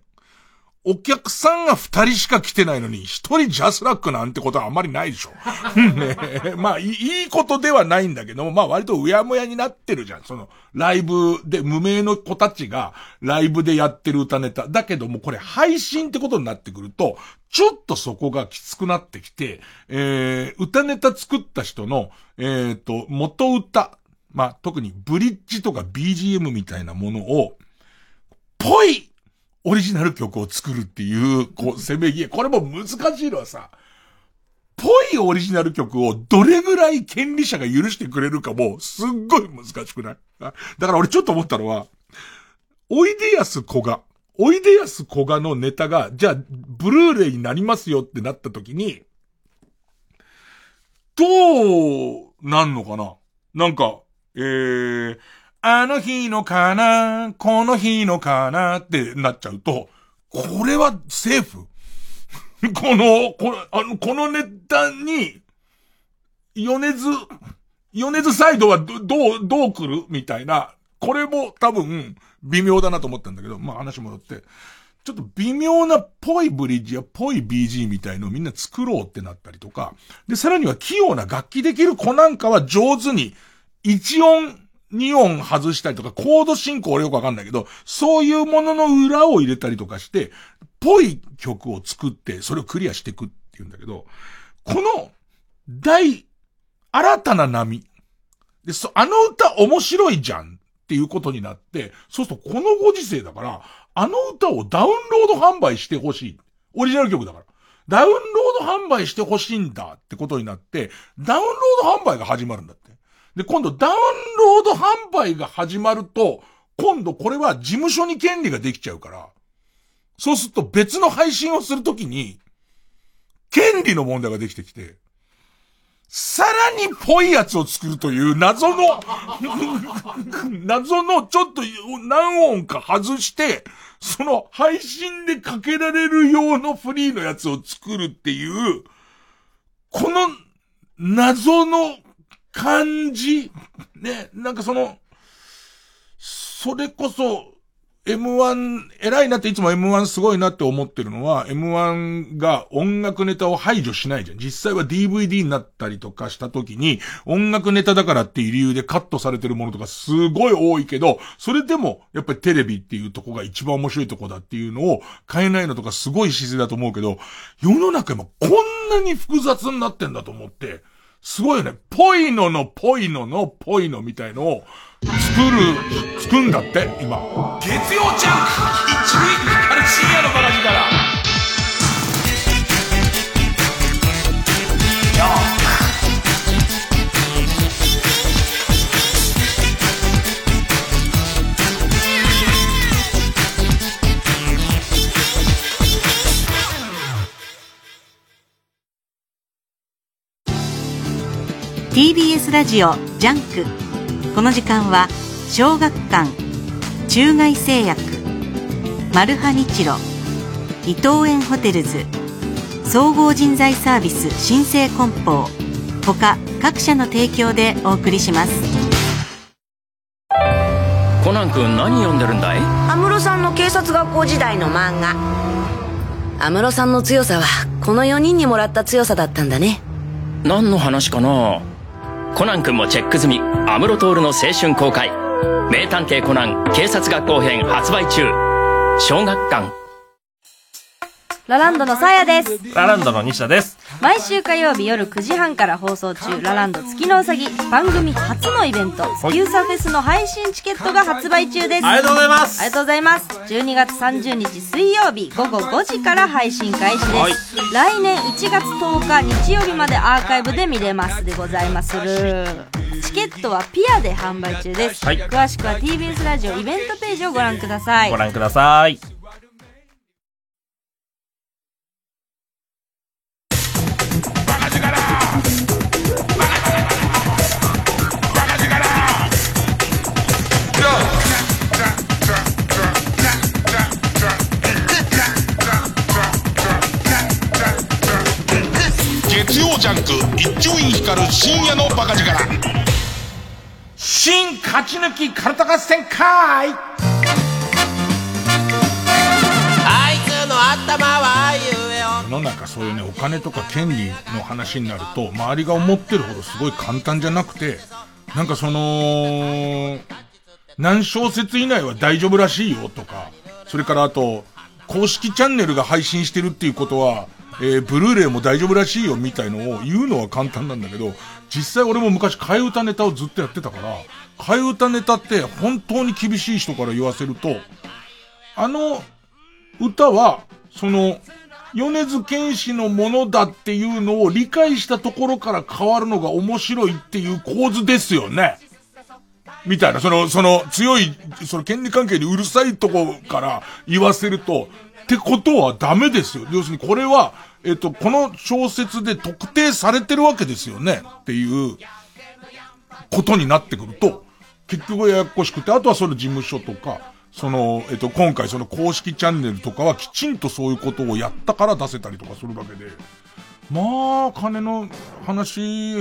お客さんが二人しか来てないのに、一人ジャスラックなんてことはあんまりないでしょ。ね、まあいい、いことではないんだけども、まあ割とうやむやになってるじゃん。その、ライブで、無名の子たちが、ライブでやってる歌ネタ。だけども、これ配信ってことになってくると、ちょっとそこがきつくなってきて、えー、歌ネタ作った人の、えーと、元歌。まあ特にブリッジとか BGM みたいなものを、ぽいオリジナル曲を作るっていう、こう、せめぎ合い。これも難しいのはさ、ぽいオリジナル曲をどれぐらい権利者が許してくれるかも、すっごい難しくない？だから俺ちょっと思ったのは、おいでやすこが、おいでやすこがのネタが、じゃあ、ブルーレイになりますよってなった時に、どうなんのかな？なんか、えー、あの日のかな、この日のかなってなっちゃうと、これはセーフ？この、この、あの、このネタに、米津、米津サイドはど、どう、どう来る？みたいな、これも多分、微妙だなと思ったんだけど、まあ話戻って、ちょっと微妙なぽいブリッジやぽい BG みたいのをみんな作ろうってなったりとか、で、さらには器用な楽器できる子なんかは上手に、一音、2音外したりとか、コード進行俺よくわかんないけど、そういうものの裏を入れたりとかして、ぽい曲を作って、それをクリアしていくっていうんだけど、この、大、新たな波。で、そ、あの歌面白いじゃんっていうことになって、そうするとこのご時世だから、あの歌をダウンロード販売してほしい。オリジナル曲だから。ダウンロード販売してほしいんだってことになって、ダウンロード販売が始まるんだって。で、今度ダウンロード販売が始まると、今度これは事務所に権利ができちゃうから、そうすると別の配信をするときに、権利の問題ができてきて、さらにぽいやつを作るという謎の 謎のちょっと何音か外して、その配信でかけられる用のフリーのやつを作るっていう、この謎の感じ？ね、なんかその、それこそ、M1、偉いなっていつも M1 すごいなって思ってるのは、M1 が音楽ネタを排除しないじゃん。実際は DVD になったりとかした時に、音楽ネタだからっていう理由でカットされてるものとかすごい多いけど、それでも、やっぱりテレビっていうとこが一番面白いとこだっていうのを変えないのとかすごい姿勢だと思うけど、世の中もこんなに複雑になってんだと思って、すごいよね。ぽいののぽいののぽいのみたいのを作る、作んだって、今。月曜ジャンク一位から深夜のバラジから。TBS ラジオ JUNK。この時間は小学館中外製薬マルハニチロ伊藤園ホテルズ総合人材サービス新生梱包他各社の提供でお送りします。コナン君何読んでるんだい？安室さんの警察学校時代の漫画。安室さんの強さは、この4人にもらった強さだったんだね。何の話かな？コナン君もチェック済み、安室透の青春公開。名探偵コナン警察学校編発売中。小学館。ラランドのさやです。ラランドの西田です。毎週火曜日夜9時半から放送中、ラランド月のうさぎ、番組初のイベント、月うさフェスの配信チケットが発売中です。ありがとうございますありがとうございます。12月30日水曜日午後5時から配信開始です。はい来年1月10日日曜日までアーカイブで見れますでございまする。チケットはピアで販売中です。はい詳しくは TBS ラジオイベントページをご覧ください。ご覧ください。ジャンク一丁院光る深夜のバカ力。新勝ち抜きカルタ合戦会。あいつの頭は言えよ世の中そういうねお金とか権利の話になると周りが思ってるほどすごい簡単じゃなくてなんかその何小節以内は大丈夫らしいよとかそれからあと公式チャンネルが配信してるっていうことはえー、ブルーレイも大丈夫らしいよみたいのを言うのは簡単なんだけど、実際俺も昔替え歌ネタをずっとやってたから、替え歌ネタって本当に厳しい人から言わせると、あの歌は、その、米津玄師のものだっていうのを理解したところから変わるのが面白いっていう構図ですよね。みたいな、その、その強い、その権利関係にうるさいとこから言わせると、ってことはダメですよ。要するにこれは、えっと、この小説で特定されてるわけですよね。っていう、ことになってくると、結局ややこしくて、あとはその事務所とか、その、えっと、今回その公式チャンネルとかはきちんとそういうことをやったから出せたりとかするわけで、まあ、金の話、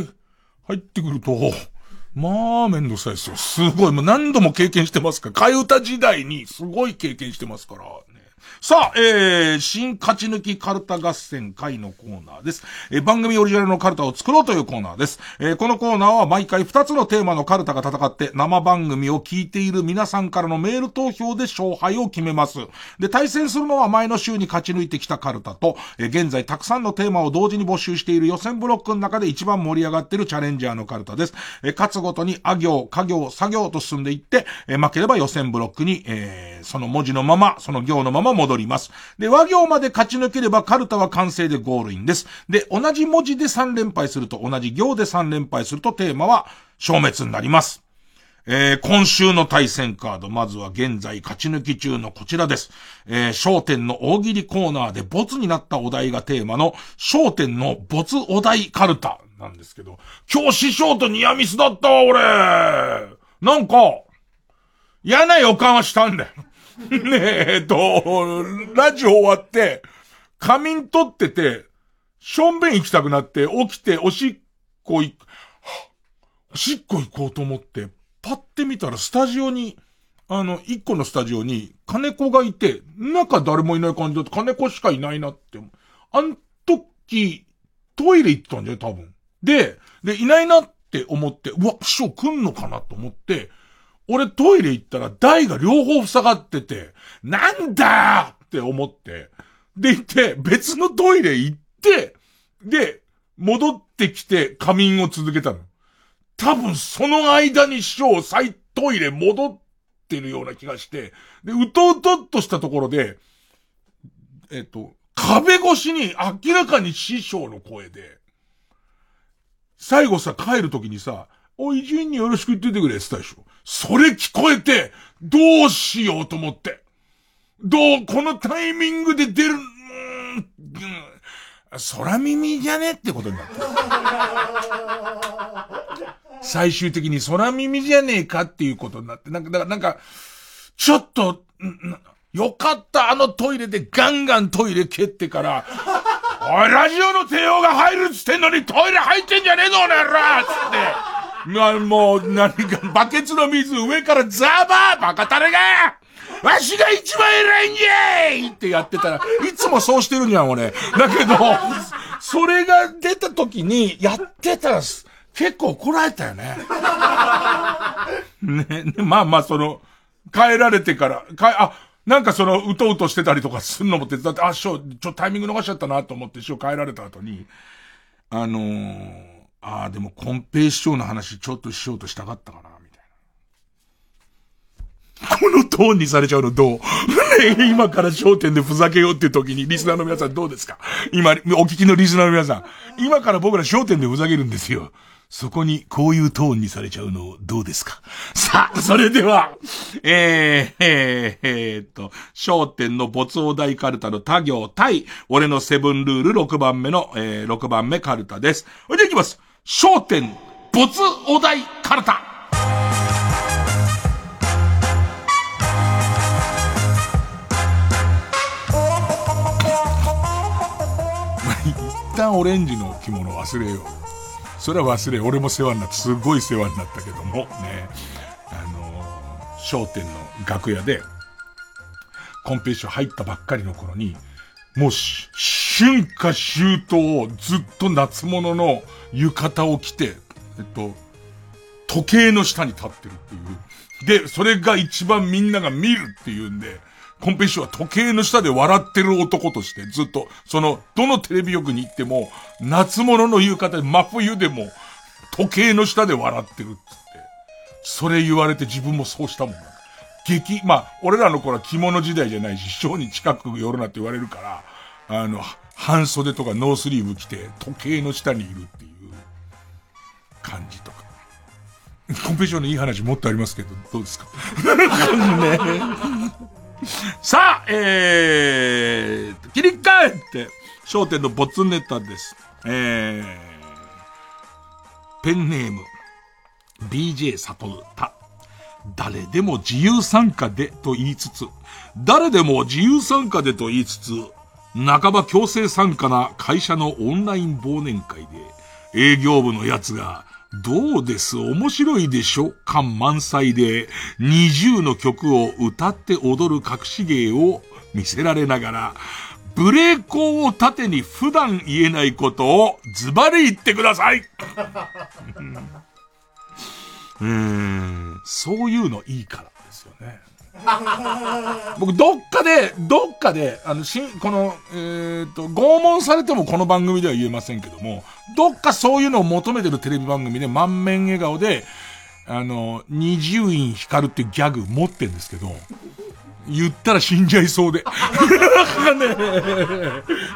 入ってくると、まあ、めんどくさいですよ。すごい。もう何度も経験してますから、替え歌時代にすごい経験してますから、さあ、えー、新勝ち抜きカルタ合戦会のコーナーです。えー、番組オリジナルのカルタを作ろうというコーナーです。えー、このコーナーは毎回2つのテーマのカルタが戦って生番組を聞いている皆さんからのメール投票で勝敗を決めます。で、対戦するのは前の週に勝ち抜いてきたカルタと、えー、現在たくさんのテーマを同時に募集している予選ブロックの中で一番盛り上がっているチャレンジャーのカルタです。えー、勝つごとにあ行、家行、作業と進んでいって、えー、負ければ予選ブロックに、えー、その文字のまま、その行のまま戻ります。で、和行まで勝ち抜ければカルタは完成でゴールインです。で、同じ文字で3連敗すると、同じ行で3連敗するとテーマは消滅になります。えー、今週の対戦カード、まずは現在勝ち抜き中のこちらです。えー、焦点の大喜利コーナーでボツになったお題がテーマの、焦点のボツお題カルタなんですけど、今日師匠とニアミスだったわ、俺なんか、嫌な予感はしたんだよ。ねえ、えっと、ラジオ終わって、仮眠取ってて、しょんべん行きたくなって、起きて、おしっこ行く、おしっこ行こうと思って、パッて見たらスタジオに、あの、一個のスタジオに、金子がいて、中誰もいない感じだと金子しかいないなって。あん時、トイレ行ってたんじゃ多分。で、で、いないなって思って、うわ、師匠来んのかなと思って、俺トイレ行ったら台が両方塞がってて、なんだーって思って、で行って、別のトイレ行って、で、戻ってきて仮眠を続けたの。多分その間に師匠、再トイレ戻ってるような気がして、で、うとうとっとしたところで、えっと、壁越しに明らかに師匠の声で、最後さ、帰るときにさ、おい、伊集院によろしく言っててくれ、って言ったでしょ。それ聞こえて、どうしようと思って。どう、このタイミングで出る、うーん、空耳じゃねってことになった。最終的に空耳じゃねえかっていうことになって、なんか、だからなんか、ちょっと、よかった、あのトイレでガンガントイレ蹴ってから、おい、ラジオの帝王が入るっつってんのにトイレ入ってんじゃねえぞ、おらつって。まあ、もう、何か、バケツの水上からザーバーバカタレがわしが一番偉いんじゃいってやってたら、いつもそうしてるんじゃん、俺。だけど、それが出た時に、やってたら、結構怒られたよね。ね、ねまあまあ、その、帰られてから、かあ、なんかその、うとうとしてたりとかするのも手伝って、あ、師匠、ちょ、タイミング逃しちゃったなと思って、師匠帰られた後に、あのー、ああ、でも、コンペイ師匠の話ちょっとしようとしたかったかな、みたいな。このトーンにされちゃうのどう、今から焦点でふざけようっていう時に、リスナーの皆さんどうですか？今、お聞きのリスナーの皆さん。今から僕ら焦点でふざけるんですよ。そこにこういうトーンにされちゃうのどうですか？さあ、それでは、えー、えー、えー、と、焦点の没お題カルタの他行対、俺のセブンルール6番目の、えー、6番目カルタです。それでいきます。焦点、没お題カルタ。一旦オレンジの着物忘れよう。それは忘れ、俺も世話になって、すごい世話になったけども、ね、あのー、商店の楽屋で、コンペティション入ったばっかりの頃に、もう春夏秋冬ずっと夏物の浴衣を着て、えっと、時計の下に立ってるっていう。で、それが一番みんなが見るっていうんで、コンペイションは時計の下で笑ってる男としてずっと、その、どのテレビ局に行っても、夏物の浴衣で真冬でも、時計の下で笑ってるっつって。それ言われて自分もそうしたもんな。激、まあ、俺らの頃は着物時代じゃないし、章に近く寄るなって言われるから、あの、半袖とかノースリーブ着て、時計の下にいるっていう感じとか。コンペイションのいい話もっとありますけど、どうですか？ね さあ、えー、切り替えて、焦点のボツネタです。えー、ペンネーム、BJ サトルタ。誰でも自由参加でと言いつつ、誰でも自由参加でと言いつつ、半ば強制参加な会社のオンライン忘年会で、営業部のやつがどうです？面白いでしょ？感満載で、20の曲を歌って踊る隠し芸を見せられながら、ブレーコーを盾に普段言えないことをズバリ言ってください。うん、そういうのいいから。僕、どっかで、どっかで、あの、し、この、えっ、と、拷問されてもこの番組では言えませんけども、どっかそういうのを求めてるテレビ番組で満面笑顔で、あの、二十院光るっていうギャグ持ってんですけど、言ったら死んじゃいそうで。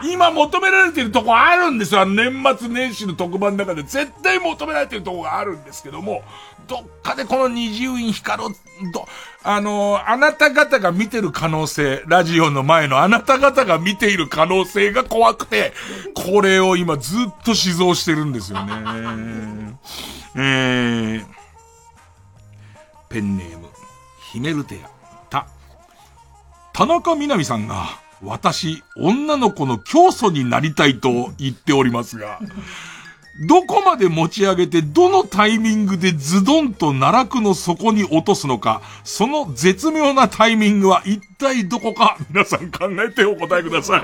今求められてるとこあるんですよ。年末年始の特番の中で絶対求められてるとこがあるんですけども、どっかでこの二重院光る、ど、あのー、あなた方が見てる可能性、ラジオの前のあなた方が見ている可能性が怖くて、これを今ずっと死蔵してるんですよね。えー、ペンネーム、ヒメルテア。田中みな実さんが、私、女の子の教祖になりたいと言っておりますが、どこまで持ち上げてどのタイミングでズドンと奈落の底に落とすのか、その絶妙なタイミングは一体どこか、皆さん考えてお答えください。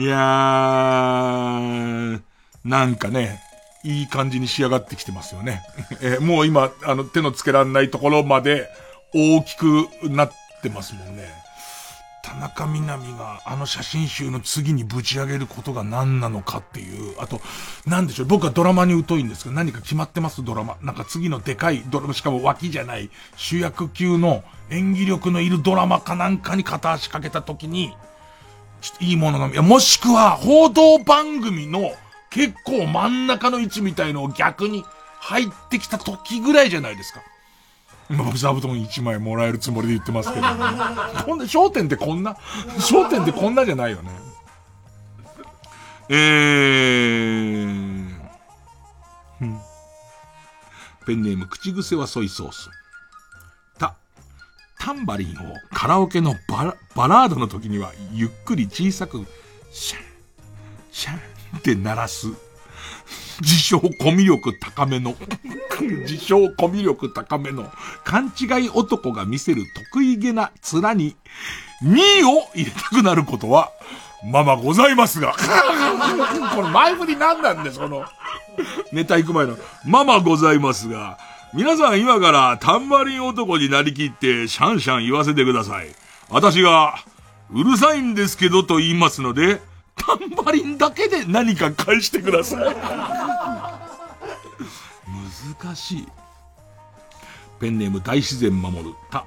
いやー、なんかね、いい感じに仕上がってきてますよね。えもう今、あの、手のつけらんないところまで大きくなってますもんね。田中みな実があの写真集の次にぶち上げることが何なのかっていう、あと、なんでしょう、僕はドラマに疎いんですけど、何か決まってます？ドラマ。なんか次のでかいドラマ、しかも脇じゃない、主役級の演技力のいるドラマかなんかに片足かけた時に、ちょっといいものが、いや、もしくは報道番組の結構真ん中の位置みたいのを逆に入ってきた時ぐらいじゃないですか。今座布団1枚もらえるつもりで言ってますけど、こんな、焦点ってこんな焦点ってこんなじゃないよね。えー、ペンネーム、口癖はソイソース。た、タンバリンをカラオケのバラバラードの時には、ゆっくり小さく、シャン、シャンって鳴らす。自称コミュ力高めの、自称コミュ力高めの、勘違い男が見せる得意げな面に、2位を入れたくなることは、ままございますが。この前振り何なんです、この。ネタ行く前の。ままございますが、皆さん今からタンバリン男になりきってシャンシャン言わせてください。私が、うるさいんですけどと言いますので、タンバリンだけで何か返してください。難しい。ペンネーム大自然守る。た。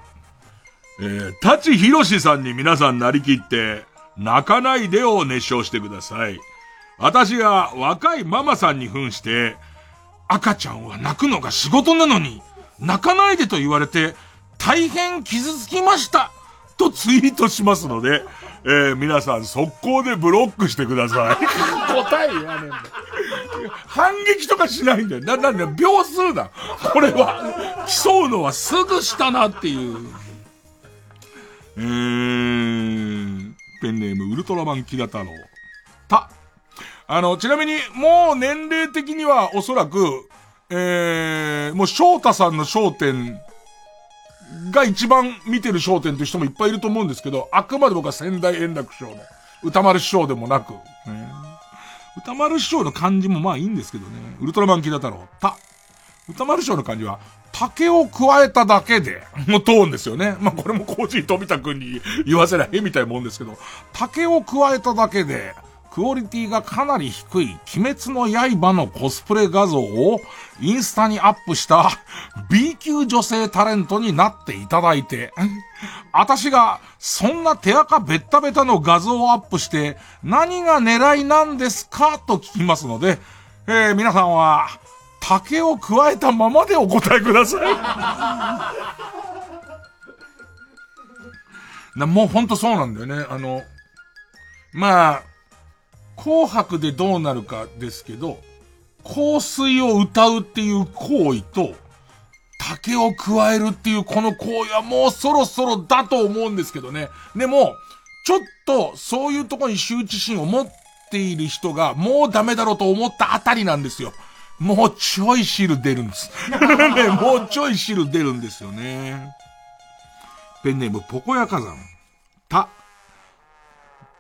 えー、舘ひろしさんに皆さんなりきって、泣かないでを熱唱してください。私が若いママさんに扮して、赤ちゃんは泣くのが仕事なのに、泣かないでと言われて、大変傷つきましたとツイートしますので、えー、皆さん速攻でブロックしてください。答え言わねえんだ。反撃とかしないんだよ。な、なんだ秒数だ。これは、競うのはすぐしたなっていう。えー、ペンネームウルトラマンキラ太郎。た。あの、ちなみに、もう年齢的にはおそらく、えー、もう翔太さんの焦点が一番見てる焦点という人もいっぱいいると思うんですけど、あくまで僕は仙台円楽師匠の歌丸師匠でもなく、歌丸師匠の感じもまあいいんですけどね。ウルトラマンキダ太郎、た。歌丸師匠の感じは、竹を加えただけで、のトーンですよね。まあこれもコージー富田くんに言わせないみたいなもんですけど、竹を加えただけで、クオリティがかなり低い鬼滅の刃のコスプレ画像をインスタにアップした B 級女性タレントになっていただいて、私がそんな手垢ベッタベタの画像をアップして何が狙いなんですか？と聞きますので、えー、皆さんは竹を加えたままでお答えください。なもうほんとそうなんだよね。あの、まあ、紅白でどうなるかですけど、香水を歌うっていう行為と、竹を加えるっていうこの行為はもうそろそろだと思うんですけどね。でも、ちょっとそういうとこに羞恥心を持っている人がもうダメだろうと思ったあたりなんですよ。もうちょい汁出るんです。ね、もうちょい汁出るんですよね。ペンネームポコヤ火山。た、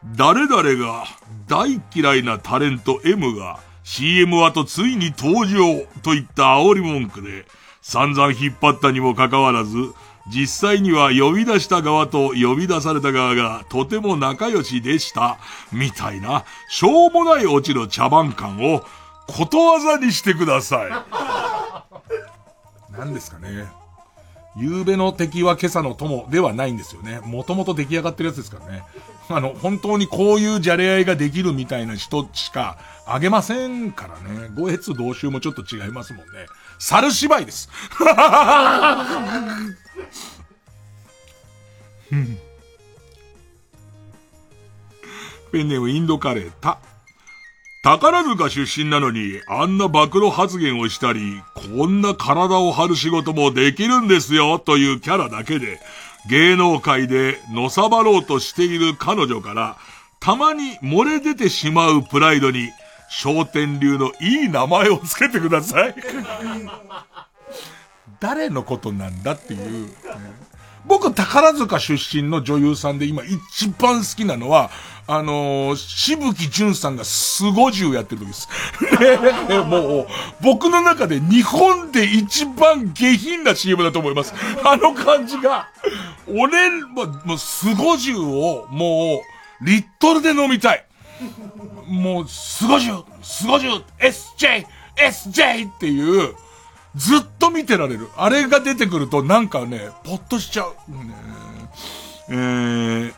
誰々が大嫌いなタレント M が CM 後ついに登場といった煽り文句で散々引っ張ったにもかかわらず実際には呼び出した側と呼び出された側がとても仲良しでしたみたいなしょうもないオチの茶番感をことわざにしてください。何ですかね。夕べの敵は今朝の友ではないんですよね。もともと出来上がってるやつですからね。あの、本当にこういうじゃれ合いができるみたいな人しかあげませんからね。五越同州もちょっと違いますもんね。猿芝居です。ペンネームインドカレー、た。宝塚出身なのに、あんな暴露発言をしたり、こんな体を張る仕事もできるんですよ、というキャラだけで、芸能界でのさばろうとしている彼女から、たまに漏れ出てしまうプライドに、商店流のいい名前をつけてください。誰のことなんだっていう。僕、宝塚出身の女優さんで今一番好きなのは、あのー、しぶきじゅんさんがスゴジュやってる時です。もう、僕の中で日本で一番下品な CM だと思います。あの感じが、俺、もう、もうスゴジュを、もう、リットルで飲みたい。もう、スゴジュ、スゴジュ、SJ、SJ っていう、ずっと見てられる。あれが出てくるとなんかね、ポッとしちゃう。ね、えー、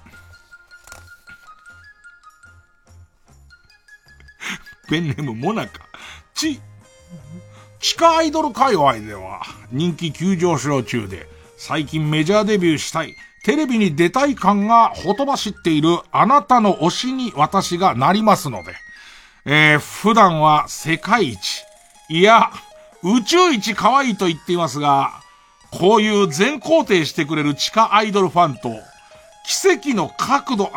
ペンネームモナカ。ち、地下アイドル界隈では人気急上昇中で、最近メジャーデビューしたい、テレビに出たい感がほとばしっているあなたの推しに私がなりますので、えー、普段は世界一、いや、宇宙一可愛いと言っていますが、こういう全肯定してくれる地下アイドルファンと、奇跡の角度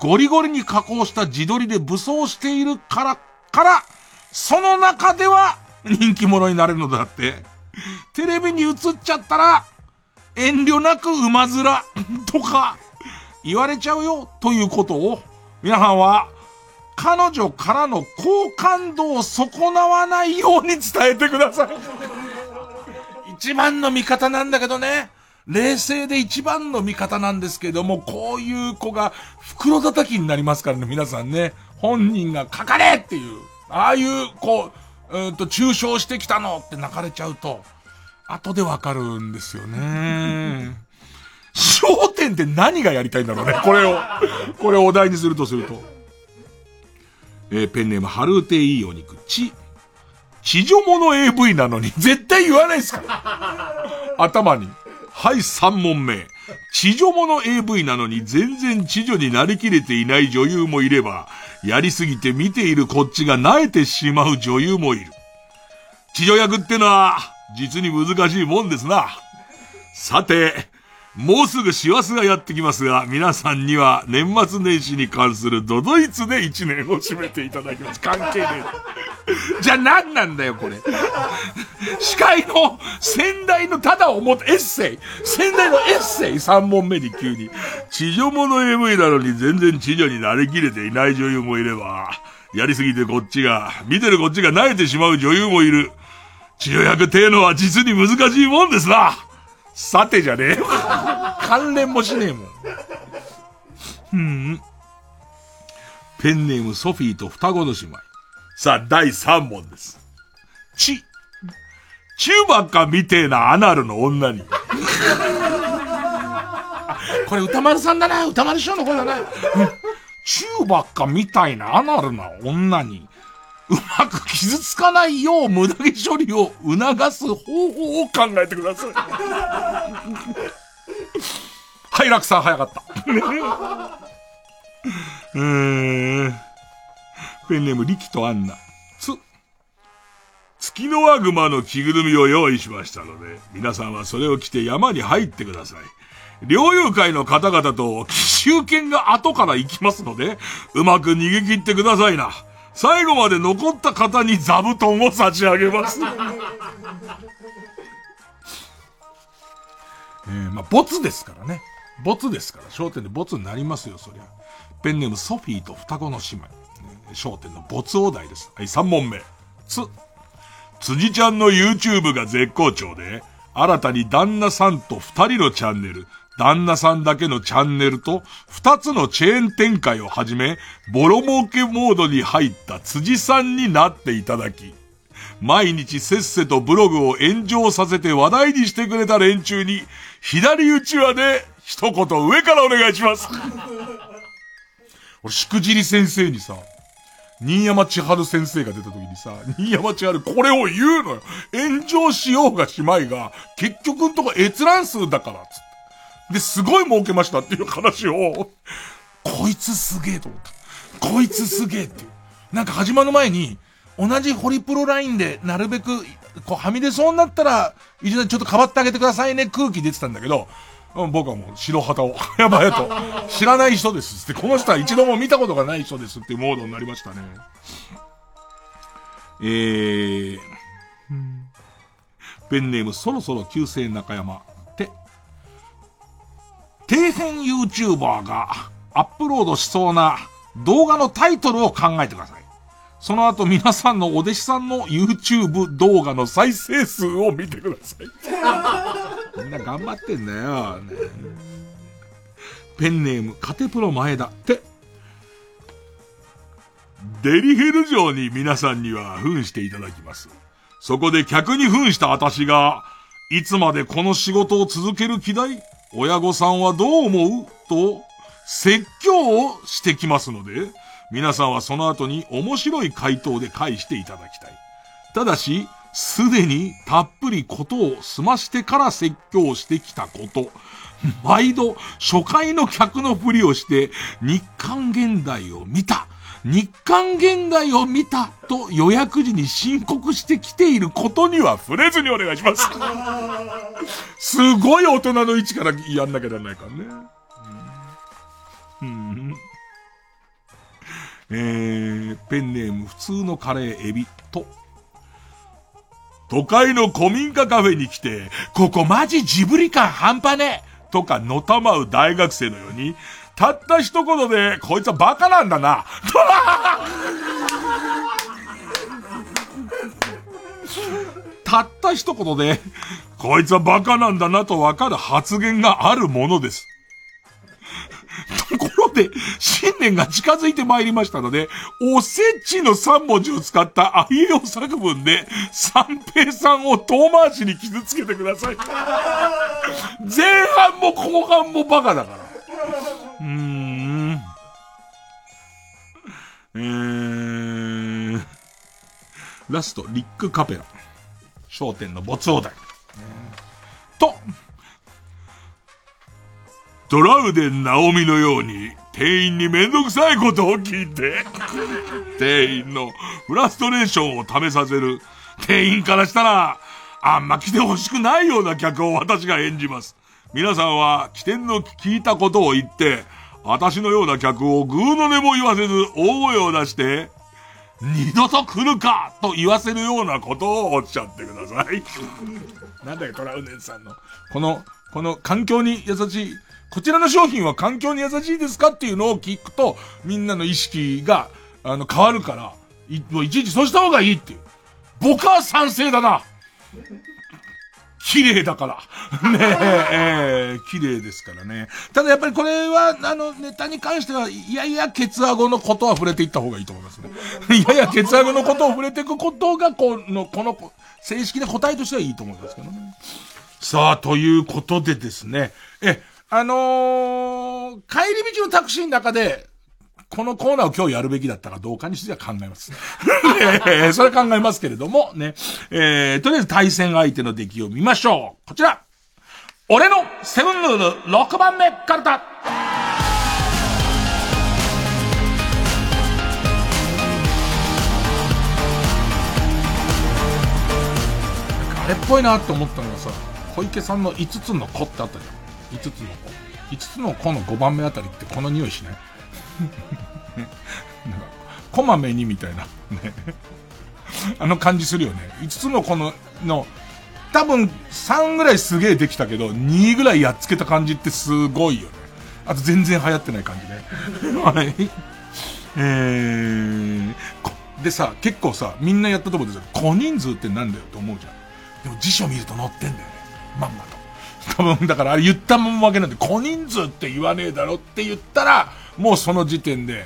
ゴリゴリに加工した自撮りで武装しているから、から、その中では人気者になれるのだって、テレビに映っちゃったら、遠慮なく馬面とか言われちゃうよということを、皆さんは、彼女からの好感度を損なわないように伝えてください。一番の味方なんだけどね。冷静で一番の味方なんですけども、こういう子が袋叩きになりますからね、皆さんね。本人がかかれっていう、ああいう、こう、うんと、抽象してきたのって泣かれちゃうと、後でわかるんですよね。焦点って何がやりたいんだろうね、これを。これをお題にするとすると。えー、ペンネーム、ハルーテいいお肉、ち、地女者 AV なのに、絶対言わないですから。頭に。はい、3問目。地女者 AV なのに全然地女になりきれていない女優もいれば、やりすぎて見ているこっちが萎えてしまう女優もいる。地女役ってのは、実に難しいもんですな。さて、もうすぐ師走がやってきますが、皆さんには年末年始に関するドドイツで一年を締めていただきます。関係ねえ。じゃあ何なんだよ、これ。司会の先代のただ思ったエッセイ。先代のエッセイ3問目に急に。地上物 AV なのに全然地上になりきれていない女優もいれば、やりすぎてこっちが、見てるこっちが慣れてしまう女優もいる。治療薬っていうのは実に難しいもんですな。さてじゃねえよ。関連もしねえもん。うん。ペンネームソフィーと双子の姉妹。さあ、第3問です。ち、チューバッカみてえなアナルの女に。これ歌丸さんだな。歌丸師匠の声だな。チューバッカみたいなアナルな女に。うまく傷つかないよう無駄毛処理を促す方法を考えてください。はい、楽さん早かった。うーん。ペンネーム、リキとアンナ。つ、月のワグマの着ぐるみを用意しましたので、皆さんはそれを着て山に入ってください。猟友会の方々と奇襲犬が後から行きますので、うまく逃げ切ってくださいな。最後まで残った方に座布団を差し上げます。えー、まあ、ボツですからね。ボツですから、焦点でボツになりますよ、そりゃ。ペンネームソフィーと双子の姉妹。焦点のボツお題です。はい、3問目。つ、辻ちゃんの YouTube が絶好調で、新たに旦那さんと二人のチャンネル、旦那さんだけのチャンネルと、二つのチェーン展開をはじめ、ボロ儲けモードに入った辻さんになっていただき、毎日せっせとブログを炎上させて話題にしてくれた連中に、左打ちはで、一言上からお願いします。俺、しくじり先生にさ、新山千春先生が出た時にさ、新山千春これを言うのよ。炎上しようがしまいが、結局んとこ閲覧数だから、つって。で、すごい儲けましたっていう話を、こいつすげえと思った。こいつすげえっていう。なんか始まる前に、同じホリプロラインで、なるべく、こう、はみ出そうになったら、一度ちょっと変わってあげてくださいね、空気出てたんだけど、僕はもう白旗を、やばいと、知らない人ですって、この人は一度も見たことがない人ですっていうモードになりましたね。えー、ペンネームそろそろ旧姓中山。底辺 YouTuber がアップロードしそうな動画のタイトルを考えてください。その後皆さんのお弟子さんの YouTube 動画の再生数を見てください。みんな頑張ってんだよ。ね、ペンネーム、カテプロ前田って。デリヘル城に皆さんには扮していただきます。そこで客に扮した私が、いつまでこの仕事を続ける気だい？親御さんはどう思う？と、説教をしてきますので、皆さんはその後に面白い回答で返していただきたい。ただし、すでにたっぷりことを済ましてから説教してきたこと。毎度、初回の客のふりをして、日刊現代を見た。日刊現代を見たと予約時に申告してきていることには触れずにお願いします。すごい大人の位置からやんなきゃならないからね。うん、えー、ペンネーム普通のカレーエビと、都会の古民家カフェに来て、ここマジジブリ感半端ねとかのたまう大学生のように、たった一言で、こいつはバカなんだな。たった一言で、こいつはバカなんだなとわかる発言があるものです。ところで、新年が近づいてまいりましたので、おせちの3文字を使ったあいえお作文で、三平さんを遠回しに傷つけてください。前半も後半もバカだから。うん。えー、ラスト、リックカペラ。商店の没王台。と、トラウデン直美のように、店員にめんどくさいことを聞いて、店員のフラストレーションを試させる、店員からしたら、あんま来てほしくないような客を私が演じます。皆さんは、起点の聞いたことを言って、私のような客をぐーの音も言わせず大声を出して、二度と来るかと言わせるようなことをおっしゃってください。なんだよ、トラウデンさんの。この、この環境に優しい、こちらの商品は環境に優しいですかっていうのを聞くと、みんなの意識が、あの、変わるから、い、もういちいちそうした方がいいっていう。僕は賛成だな綺麗だから。ねえ、えー、綺麗ですからね。ただやっぱりこれは、あの、ネタに関しては、いやいや、ケツアゴのことは触れていった方がいいと思いますね。いやいや、ケツアゴのことを触れていくことが、この、この、正式な答えとしてはいいと思いますけどね。さあ、ということでですね。え、あのー、帰り道のタクシーの中で、このコーナーを今日やるべきだったかどうかについては考えます。えーそれ考えますけれども、ね。えー、とりあえず対戦相手の出来を見ましょう。こちら。俺のセブンルール6番目カルタ。あれっぽいなって思ったのがさ、小池さんの5つの子ってあったじゃん。5つの子。5つの子の5番目あたりってこの匂いしない？なんか、こまめにみたいな。ね。あの感じするよね。5つの子の、の、多分3ぐらいすげえできたけど、2ぐらいやっつけた感じってすごいよね。あと全然流行ってない感じね。はい。えー、でさ、結構さ、みんなやったとこでさ、小人数ってなんだよと思うじゃん。でも辞書見ると載ってんだよね。まんまと。多分、だからあれ言ったもんわけなんで、小人数って言わねえだろって言ったら、もうその時点で、もう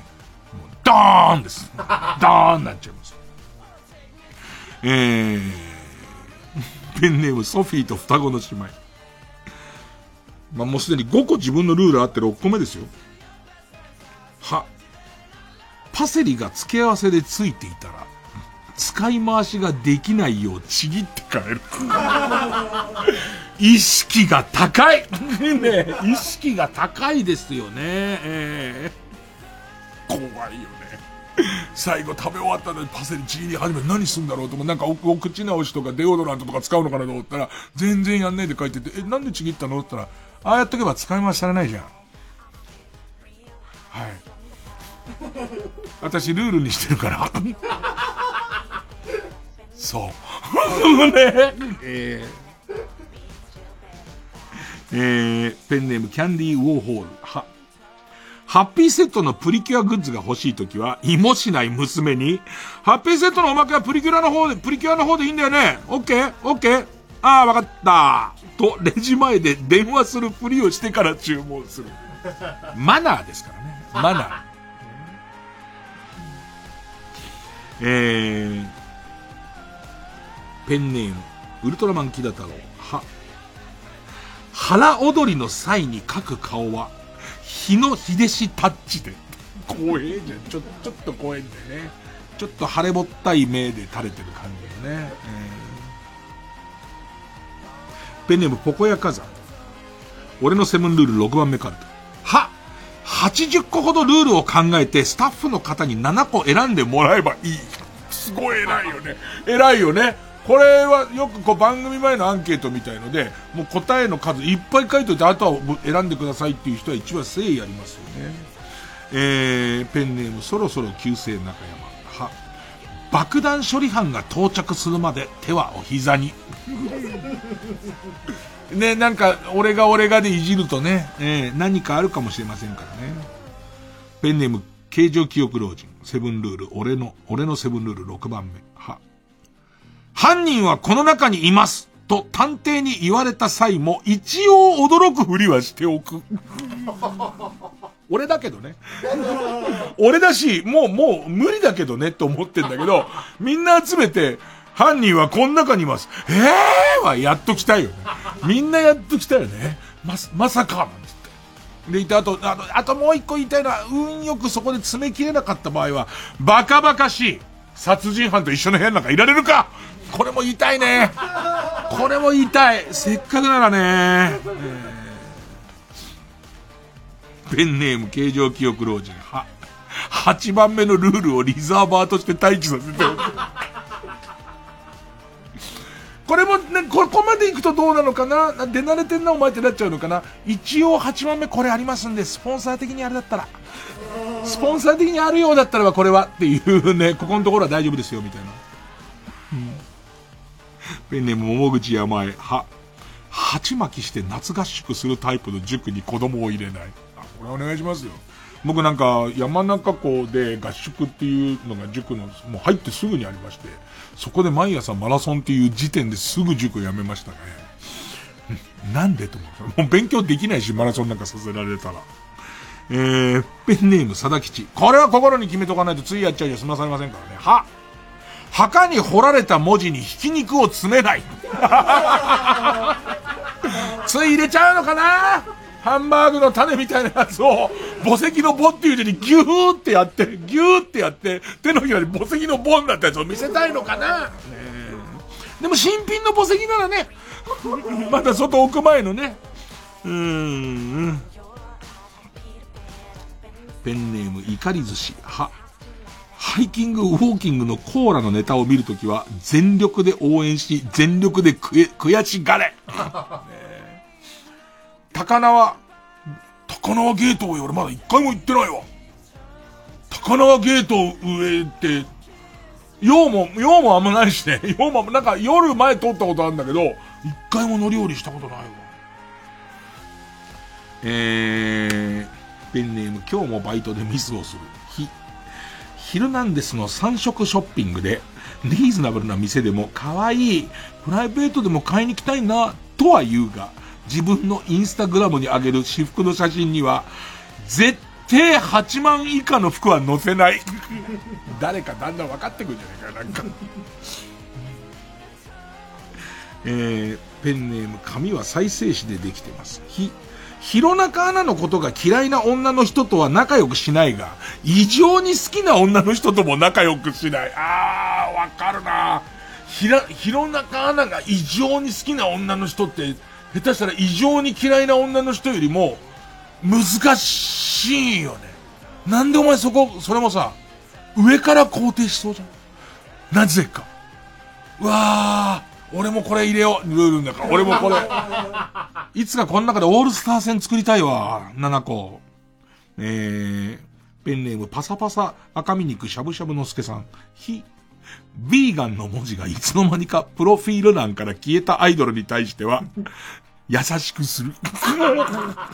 ドーンです。ドーンになっちゃいます。えー、ペンネームソフィーと双子の姉妹。まあ、もうすでに5個自分のルールあって6個目ですよ。は、パセリが付け合わせでついていたら、使い回しができないようちぎって変える。意識が高いね意識が高いですよね。えー、怖いよね。最後食べ終わったのにパセリちぎり始めて何すんだろうと思う。なんかおお口直しとかデオドラントとか使うのかなと思ったら、全然やんないで書いてて、え、なんでちぎったの？って言ったら、ああやっとけば使い回しされないじゃん。はい。私ルールにしてるから。そう。ねえーえー、ペンネームキャンディーウォーホール。は、ハッピーセットのプリキュアグッズが欲しいときは、芋しない娘に、ハッピーセットのおまけはプリキュアの方で、プリキュアの方でいいんだよね。オッケー？オッケー？ああ、わかった。と、レジ前で電話するふりをしてから注文する。マナーですからね。マナー。えー、ペンネーム、ウルトラマンキダ太郎。は、腹踊りの際に描く顔は、日の秀しタッチで。怖えじゃん。ちょ、ちょっと怖いんだよね。ちょっと腫れぼったい目で垂れてる感じのね。えーペンネームポコヤ火山。俺のセブンルール6番目カルト。は !80 個ほどルールを考えて、スタッフの方に7個選んでもらえばいい。すごい偉いよね。偉いよね。これはよくこう番組前のアンケートみたいので、もう答えの数いっぱい書いといて、あとは選んでくださいっていう人は一番誠意ありますよね。えー、ペンネームそろそろ旧姓中山。は、爆弾処理班が到着するまで手はお膝に。ね、なんか、俺が俺がでいじるとね、えー、何かあるかもしれませんからね。ペンネーム、形状記憶老人、セブンルール、俺の、俺のセブンルール6番目。は。犯人はこの中にいますと探偵に言われた際も一応驚くふりはしておく。俺だけどね。俺だし、もう、もう無理だけどねって思ってんだけど、みんな集めて、犯人はこの中にいます。ええーはやっときたよね。みんなやっときたよね。ま、まさか、なんつって。で、いて、あと、あと、あともう一個言いたいのは、運よくそこで詰め切れなかった場合は、バカバカしい。殺人犯と一緒の部屋なんかいられるかこれも言いたいね。これも言いたい。せっかくならね。ペンネーム形状記憶老人。は、8番目のルールをリザーバーとして待機させて。これもね、ここまで行くとどうなのかな？出慣れてんなお前ってなっちゃうのかな？一応8番目これありますんで、スポンサー的にあれだったら。スポンサー的にあるようだったらばこれはっていうね、ここのところは大丈夫ですよ、みたいな。ペンネーム桃口山へ、は、鉢巻きして夏合宿するタイプの塾に子供を入れない。あこれお願いしますよ。僕なんか山中湖で合宿っていうのが塾の、もう入ってすぐにありまして、そこで毎朝マラソンっていう時点ですぐ塾辞めましたね。なんでと思う。もう勉強できないし、マラソンなんかさせられたら。えー、ペンネーム佐田吉。これは心に決めとかないとついやっちゃうよ。済まされませんからね。は。墓に彫られた文字にひき肉を詰めない。つい入れちゃうのかな？ハンバーグの種みたいなやつを、墓石のボっていう字にギューってやって、ギューってやって、手のひらに墓石のボになったやつを見せたいのかな、ね、でも新品の墓石ならね、まだ外置く前のね、うーん。ペンネーム、怒り寿司、は。ハイキング、ウォーキングのコーラのネタを見るときは、全力で応援し、全力で悔悔しがれ。高輪、高輪ゲート上俺まだ一回も行ってないわ。高輪ゲート上って、用も、用もあんまないしね。用も、なんか夜前通ったことあるんだけど、一回も乗り降りしたことないわ。えー、ペンネーム今日もバイトでミスをする。ヒルナンデスの3色ショッピングで、リーズナブルな店でも可愛い、プライベートでも買いに行きたいな、とは言うが、自分のインスタグラムに上げる私服の写真には、絶対8万以下の服は載せない。誰かだんだん分かってくるんじゃないかなんか えー、ペンネーム、紙は再生紙でできてます。ひ、弘中アナのことが嫌いな女の人とは仲良くしないが、異常に好きな女の人とも仲良くしない。あー、わかるなひら、弘中アナが異常に好きな女の人って、下手したら異常に嫌いな女の人よりも、難しいよね。なんでお前そこ、それもさ、上から肯定しそうじゃん。なぜか。うわー、俺もこれ入れよう。ルールだから。俺もこれ。いつかこの中でオールスター戦作りたいわ。7個。えー、ペンネームパサパサ赤身肉しゃぶしゃぶのすけさん。ひ、ビーガンの文字がいつの間にかプロフィール欄から消えたアイドルに対しては、優しくする。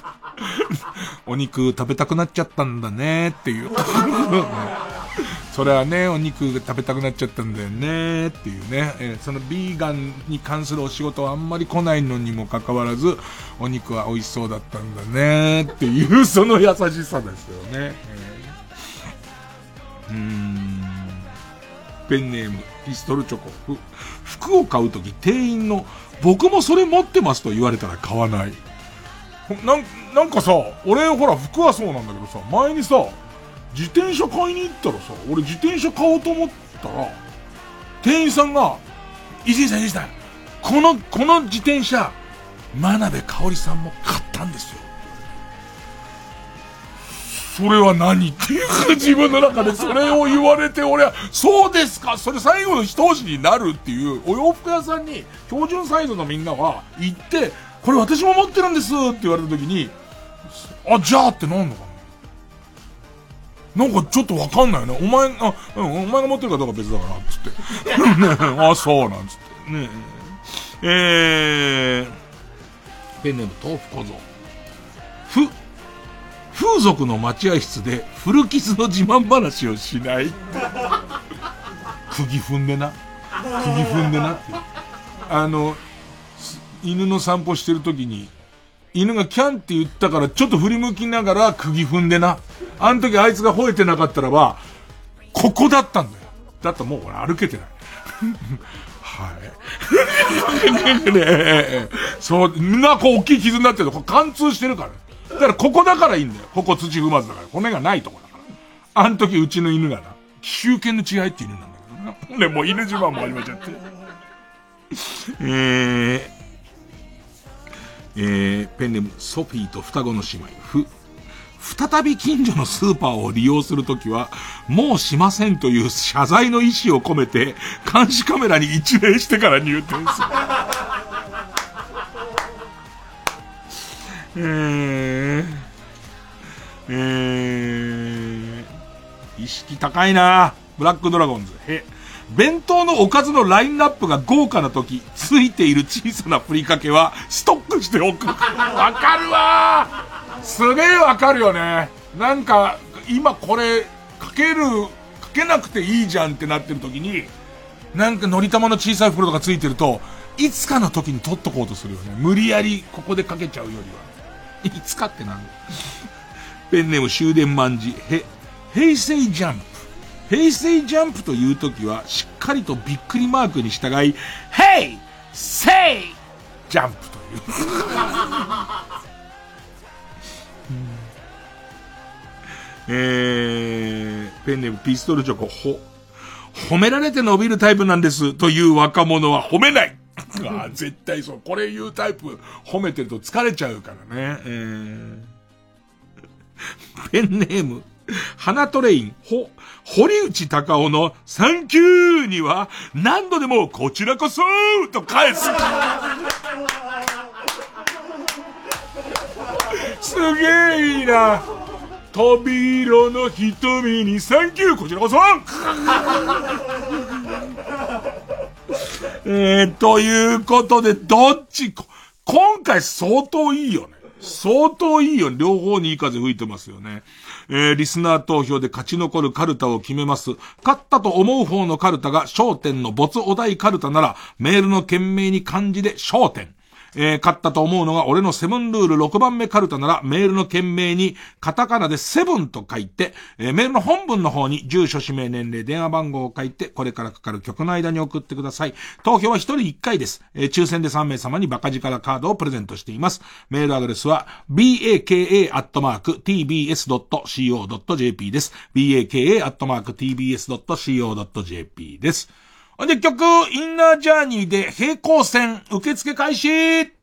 お肉食べたくなっちゃったんだねっていう。それはね、お肉が食べたくなっちゃったんだよねっていうね。えー、そのビーガンに関するお仕事はあんまり来ないのにもかかわらず、お肉は美味しそうだったんだねっていう、その優しさですよね。えー、うーん。ペンネーム、ピストルチョコ。服を買うとき店員の、僕もそれ持ってますと言われたら買わない。な、なんかさ、俺ほら服はそうなんだけどさ、前にさ、自転車買いに行ったらさ、俺自転車買おうと思ったら、店員さんが、伊集院さん、伊集院さん、この、この自転車、真鍋かおりさんも買ったんですよ。それは何？っていう自分の中でそれを言われて俺は、そうですかそれ最後の一押しになるっていう、お洋服屋さんに標準サイズのみんなは行って、これ私も持ってるんですって言われた時に、あ、じゃあってなんのかな？なんかちょっとわかんないね。お前、あ、うん、お前が持ってるかどうか別だから、つって。あ、そうなんつって。ねえー、ペンネーム豆腐小僧。ふ、風俗の待合室で古傷の自慢話をしない。釘踏んでな。釘踏んでなって。あの、犬の散歩してる時に、犬がキャンって言ったからちょっと振り向きながら釘踏んでな。あの時あいつが吠えてなかったらば、ここだったんだよ。だったらもう俺歩けてない。はい。ねそう、みんなこう大きい傷になってるこれ貫通してるから。だからここだからいいんだよ。ここ土踏まずだから。骨がないとこだから。あの時うちの犬がな、奇襲犬の違いって犬なんだけどな。ね、もう犬自慢も始めちゃって。えー、えー、ペンネーム、ソフィーと双子の姉妹、ふ、再び近所のスーパーを利用するときは、もうしませんという謝罪の意思を込めて、監視カメラに一礼してから入店する。えー、えー、意識高いなブラックドラゴンズ。へ、弁当のおかずのラインナップが豪華な時、ついている小さなふりかけはストックしておく。わかるわすげえわかるよね。なんか、今これ、かける、かけなくていいじゃんってなってる時に、なんかのり玉の小さい袋とかついてると、いつかの時に取っとこうとするよね。無理やりここでかけちゃうよりは。いつかってなんペンネーム終電万事。へ、平成ジャンプ。平成ジャンプという時は、しっかりとびっくりマークに従い、ヘイセイジャンプという。えー、ペンネームピストルチョコ、ほ、褒められて伸びるタイプなんですという若者は褒めない あ絶対そう。これ言うタイプ褒めてると疲れちゃうからね。えー、ペンネーム、花トレイン、ほ、堀内隆夫のサンキューには何度でもこちらこそと返す。すげえいいな。扉の瞳にサンキューこちらこそえー、ということで、どっち、今回相当いいよね。相当いいよ。両方にいい風吹いてますよね。えー、リスナー投票で勝ち残るカルタを決めます。勝ったと思う方のカルタが焦点の没お題カルタなら、メールの件名に漢字で焦点。えー、勝ったと思うのが俺のセブンルール6番目カルタなら、メールの件名にカタカナでセブンと書いて、えー、メールの本文の方に住所、氏名、年齢、電話番号を書いて、これからかかる曲の間に送ってください。投票は1人1回です。えー、抽選で3名様にバカ力カードをプレゼントしています。メールアドレスは、baka.tbs.co.jp です。baka.tbs.co.jp です。で、曲、インナージャーニーで平行線受付開始。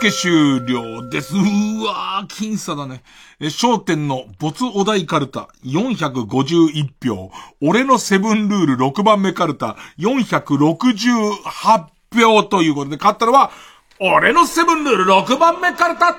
付終了です。うわー、僅差だね。え、焦点の没お題カルタ451票。俺のセブンルール6番目カルタ468票ということで、勝ったのは、俺のセブンルール6番目カルタ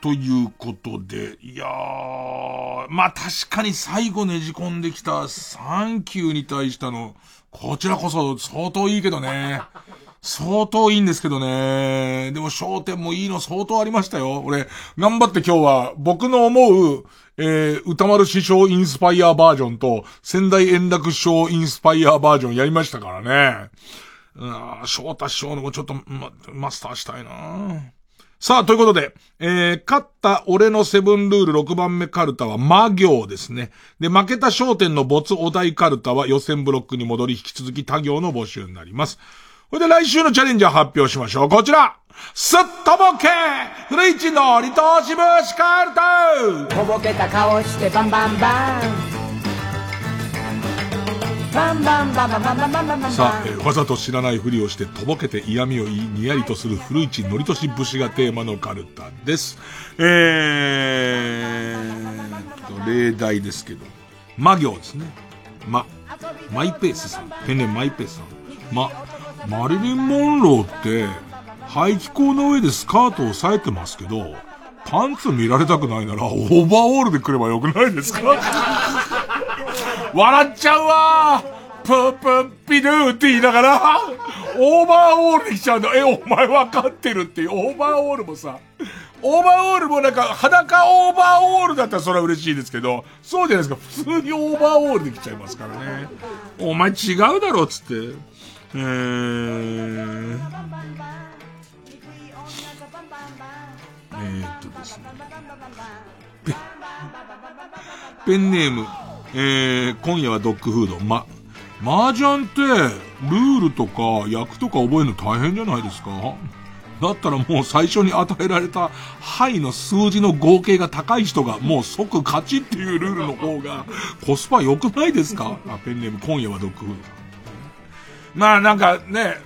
ということで、いやー、まあ確かに最後ねじ込んできたサンキューに対しての、こちらこそ相当いいけどね。相当いいんですけどね。でも焦点もいいの相当ありましたよ。俺、頑張って今日は僕の思う、えー、歌丸師匠インスパイアバージョンと、仙台円楽師匠インスパイアバージョンやりましたからね。うん、翔太師匠のもちょっと、ま、マスターしたいなさあ、ということで、えー、勝った俺のセブンルール6番目カルタは魔行ですね。で、負けた商店の没お題カルタは予選ブロックに戻り引き続き他行の募集になります。それで来週のチャレンジャー発表しましょう。こちらすっとぼけ古市の離島しぶしカルタとぼけた顔してバンバンバンさあ、えーわざと知らないふりをしてとぼけて嫌味を言いにやりとする古市のりとし節がテーマのカルタです。えーと、例題ですけど、魔行ですね。ま、マイペースさん。ペンネームマイペースさん。ま、マリリン・モンローって、排気口の上でスカートを押さえてますけど、パンツ見られたくないなら、オーバーオールで来ればよくないですか笑っちゃうわプープーピドゥーって言いながら、オーバーオールで来ちゃうんだ。え、お前分かってるっていう、オーバーオールもさ、オーバーオールもなんか、裸オーバーオールだったらそれは嬉しいですけど、そうじゃないですか。普通にオーバーオールで来ちゃいますからね。お前違うだろっ、つって。えー、えーっとですね。ペンネーム、えー、今夜はドッグフード。ま、麻雀って、ルールとか役とか覚えるの大変じゃないですか？だったらもう最初に与えられた牌の数字の合計が高い人がもう即勝ちっていうルールの方がコスパ良くないですか？あ、ペンネーム今夜はドッグフード。まあなんかね、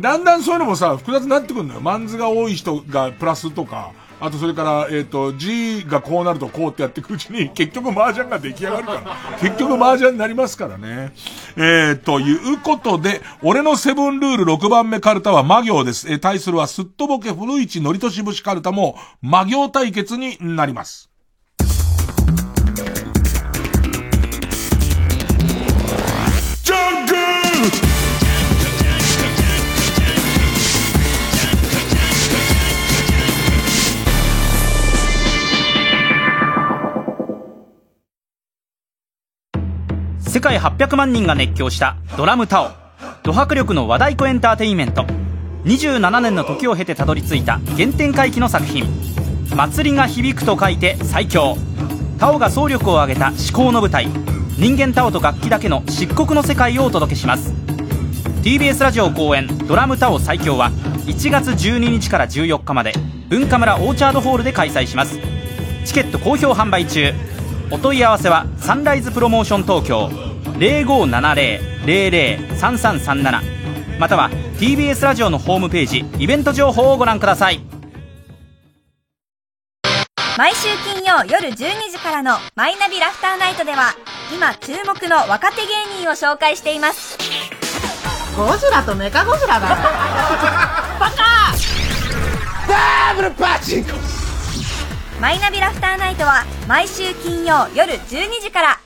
だんだんそういうのもさ、複雑になってくるのよ。マンズが多い人がプラスとか、あとそれから、えっ、と、G がこうなるとこうってやっていくうちに、結局麻雀が出来上がるから。結局麻雀になりますからね。えー、ということで、俺のセブンルール6番目カルタは魔行です。えー対するはすっとぼけ古市のりとしぶしカルタも魔行対決になります。世界800万人が熱狂したドラムタオド迫力の和太鼓エンターテインメント。27年の時を経てたどり着いた原点回帰の作品「祭りが響く」と書いて最強。タオが総力を挙げた至高の舞台。人間タオと楽器だけの漆黒の世界をお届けします。TBS ラジオ公演「ドラムタオ最強」は1月12日から14日まで文化村オーチャードホールで開催します。チケット好評販売中。お問い合わせはサンライズプロモーション東京。0570-003337または TBS ラジオのホームページイベント情報をご覧ください毎週金曜夜12時からの「マイナビラフターナイト」では今注目の若手芸人を紹介していますゴジラとメカゴジラだバカダブルパチンコマイナビラフターナイトは毎週金曜夜12時から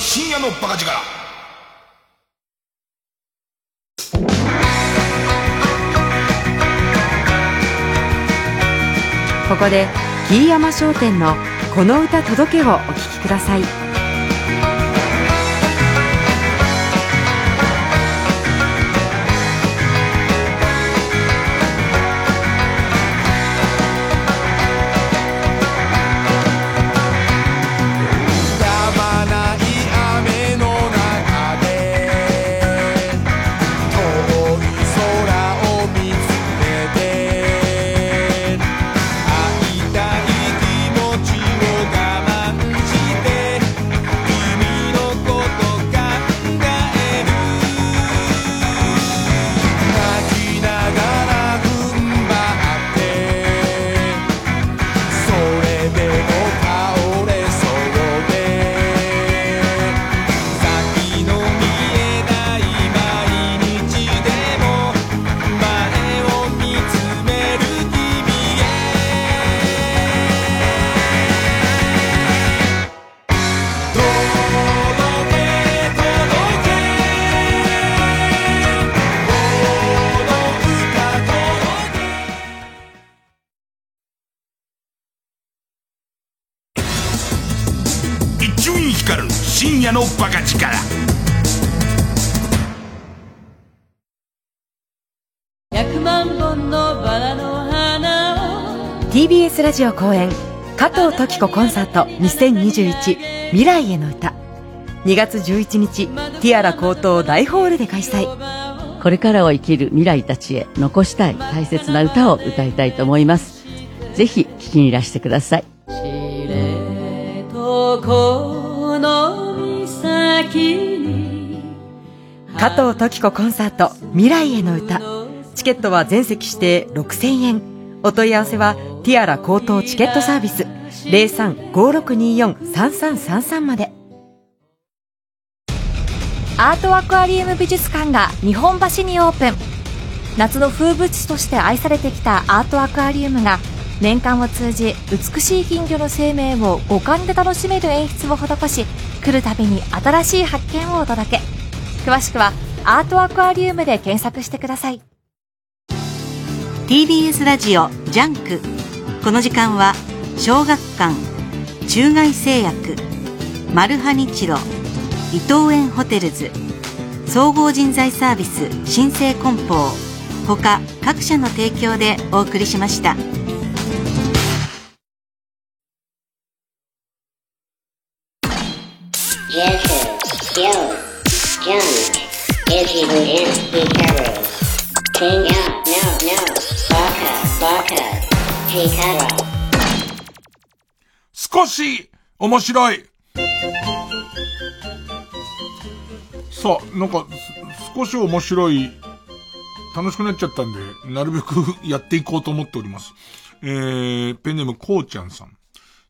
深夜のバカ力。ここで飯山商店の「この歌届け」をお聴きくださいのバカ力。100万本のバラの花を。TBS ラジオ公演加藤登紀子コンサート2021未来への歌。2月11日ティアラ高等大ホールで開催。これからを生きる未来たちへ残したい大切な歌を歌いたいと思います。ぜひ聴きにいらしてください。とこの岬に加藤登紀子コンサート未来への歌。チケットは全席指定6000円。お問い合わせはティアラ高等チケットサービス。0356243333まで。アートアクアリウム美術館が日本橋にオープン。夏の風物詩として愛されてきたアートアクアリウムが年間を通じ美しい金魚の生命を五感で楽しめる演出を施し来るたびに新しい発見をお届け。詳しくはアートアクアリウムで検索してください。TBS ラジオ JUNK。この時間は小学館中外製薬マルハニチロ伊藤園ホテルズ総合人材サービス新生梱包他各社の提供でお送りしました。少し面白いさあ、なんか、少し面白い、楽しくなっちゃったんで、なるべくやっていこうと思っております。えー、ペンネームこうちゃんさん。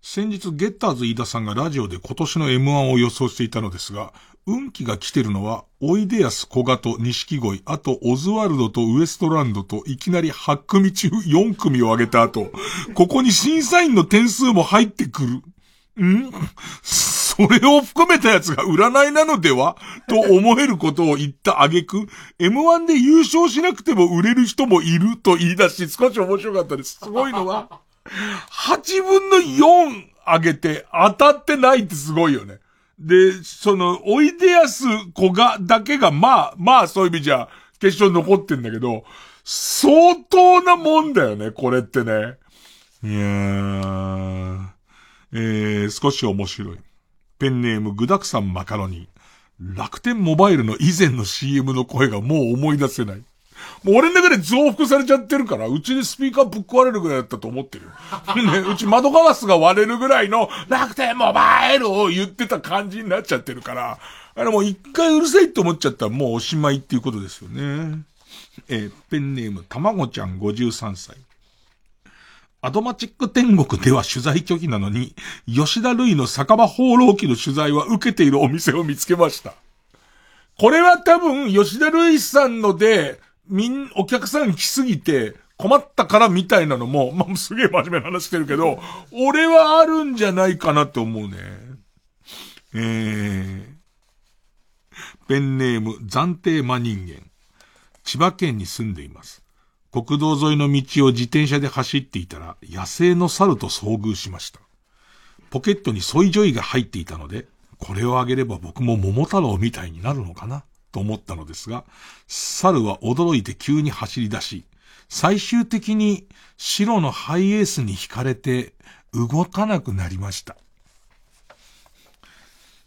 先日、ゲッターズ飯田さんがラジオで今年の M1 を予想していたのですが、運気が来てるのは、おいでやす小賀と錦鯉、あとオズワルドとウエストランドといきなり8組中4組を上げた後、ここに審査員の点数も入ってくる。んそれを含めたやつが占いなのでは？と思えることを言った挙句、M1 で優勝しなくても売れる人もいると言い出し、少し面白かったです。すごいのは、8分の4上げて当たってないってすごいよね。で、その、おいでやす子が、だけが、まあ、まあそういう意味じゃ、決勝残ってんだけど、相当なもんだよね、これってね。いやー、えー、少し面白い。ペンネーム具沢山マカロニ。楽天モバイルの以前の CM の声がもう思い出せない。もう俺の中で増幅されちゃってるから、うちにスピーカーぶっ壊れるぐらいだったと思ってる。ね、うち窓ガラスが割れるぐらいの楽天モバイルを言ってた感じになっちゃってるから、あれもう一回うるさいって思っちゃったらもうおしまいっていうことですよね。えーペンネームたまごちゃん53歳。アドマチック天国では取材拒否なのに、吉田類の酒場放浪記の取材は受けているお店を見つけました。これは多分、吉田類さんので、みん、お客さん来すぎて、困ったからみたいなのも、まあ、すげえ真面目な話してるけど、俺はあるんじゃないかなって思うね。えー、ペンネーム暫定真人間。千葉県に住んでいます。国道沿いの道を自転車で走っていたら、野生の猿と遭遇しました。ポケットにソイジョイが入っていたので、これをあげれば僕も桃太郎みたいになるのかなと思ったのですが、猿は驚いて急に走り出し、最終的に白のハイエースに惹かれて動かなくなりました。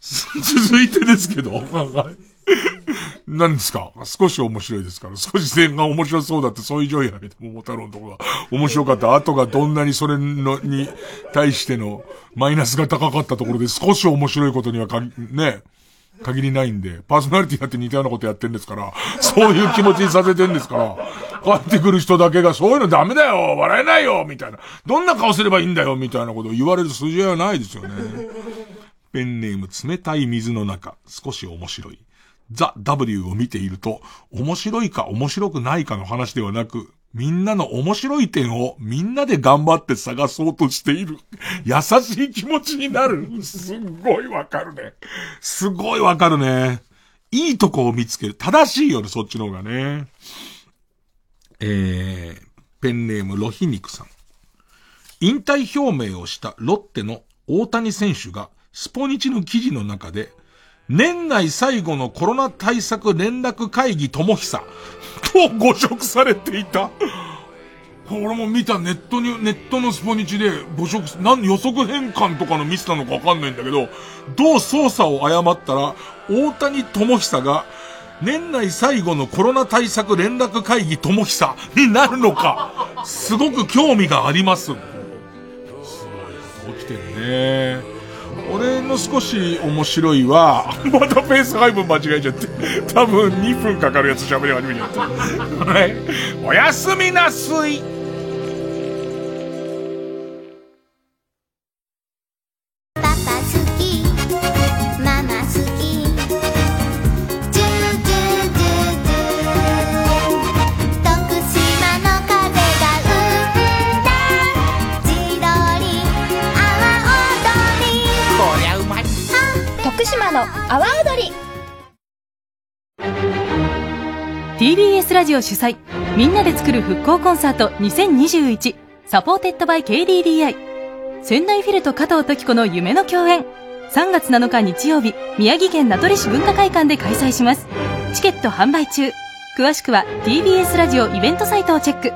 続いてですけど、何ですか？少し面白いですから。少し前半面白そうだって、そういう上位あげて、桃太郎のところが面白かった。後がどんなにそれの、に対してのマイナスが高かったところで、少し面白いことにはかぎ、ね、限りないんで、パーソナリティだって似たようなことやってんですから、そういう気持ちにさせてんですから、帰ってくる人だけが、そういうのダメだよ笑えないよみたいな。どんな顔すればいいんだよみたいなことを言われる筋合いはないですよね。ペンネーム冷たい水の中、少し面白い。ザ・ W を見ていると、面白いか面白くないかの話ではなく、みんなの面白い点をみんなで頑張って探そうとしている。優しい気持ちになる。すっごいわかるね。すごいわかるね。いいとこを見つける。正しいよね、そっちの方がね。えー、ペンネームロヒニクさん。引退表明をしたロッテの大谷選手がスポニチの記事の中で、年内最後のコロナ対策連絡会議ともひさ、と誤植されていた。俺も見たネットに、ネットのスポニチで誤植、なん予測変換とかのミスなのかわかんないんだけど、どう操作を誤ったら、大谷智久が、年内最後のコロナ対策連絡会議智久になるのか、すごく興味があります。すごい起きてるね。俺の少し面白いは、またペース配分間違えちゃって、多分2分かかるやつ喋り始めちゃった。はい。おやすみなすい。ジオ主催みんなで作る復興コンサート2021サポーテッドバイ KDDI 仙台フィルと加藤登紀子の夢の共演。3月7日日曜日宮城県名取市文化会館で開催します。チケット販売中。詳しくは TBS ラジオイベントサイトをチェック。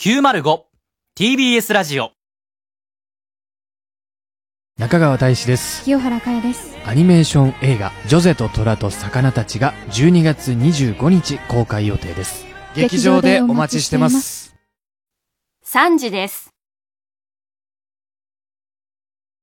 905TBS ラジオ。中川大志です。清原果耶です。アニメーション映画「ジョゼと虎と魚たち」が12月25日公開予定です。劇場でお待ちしてます。3時です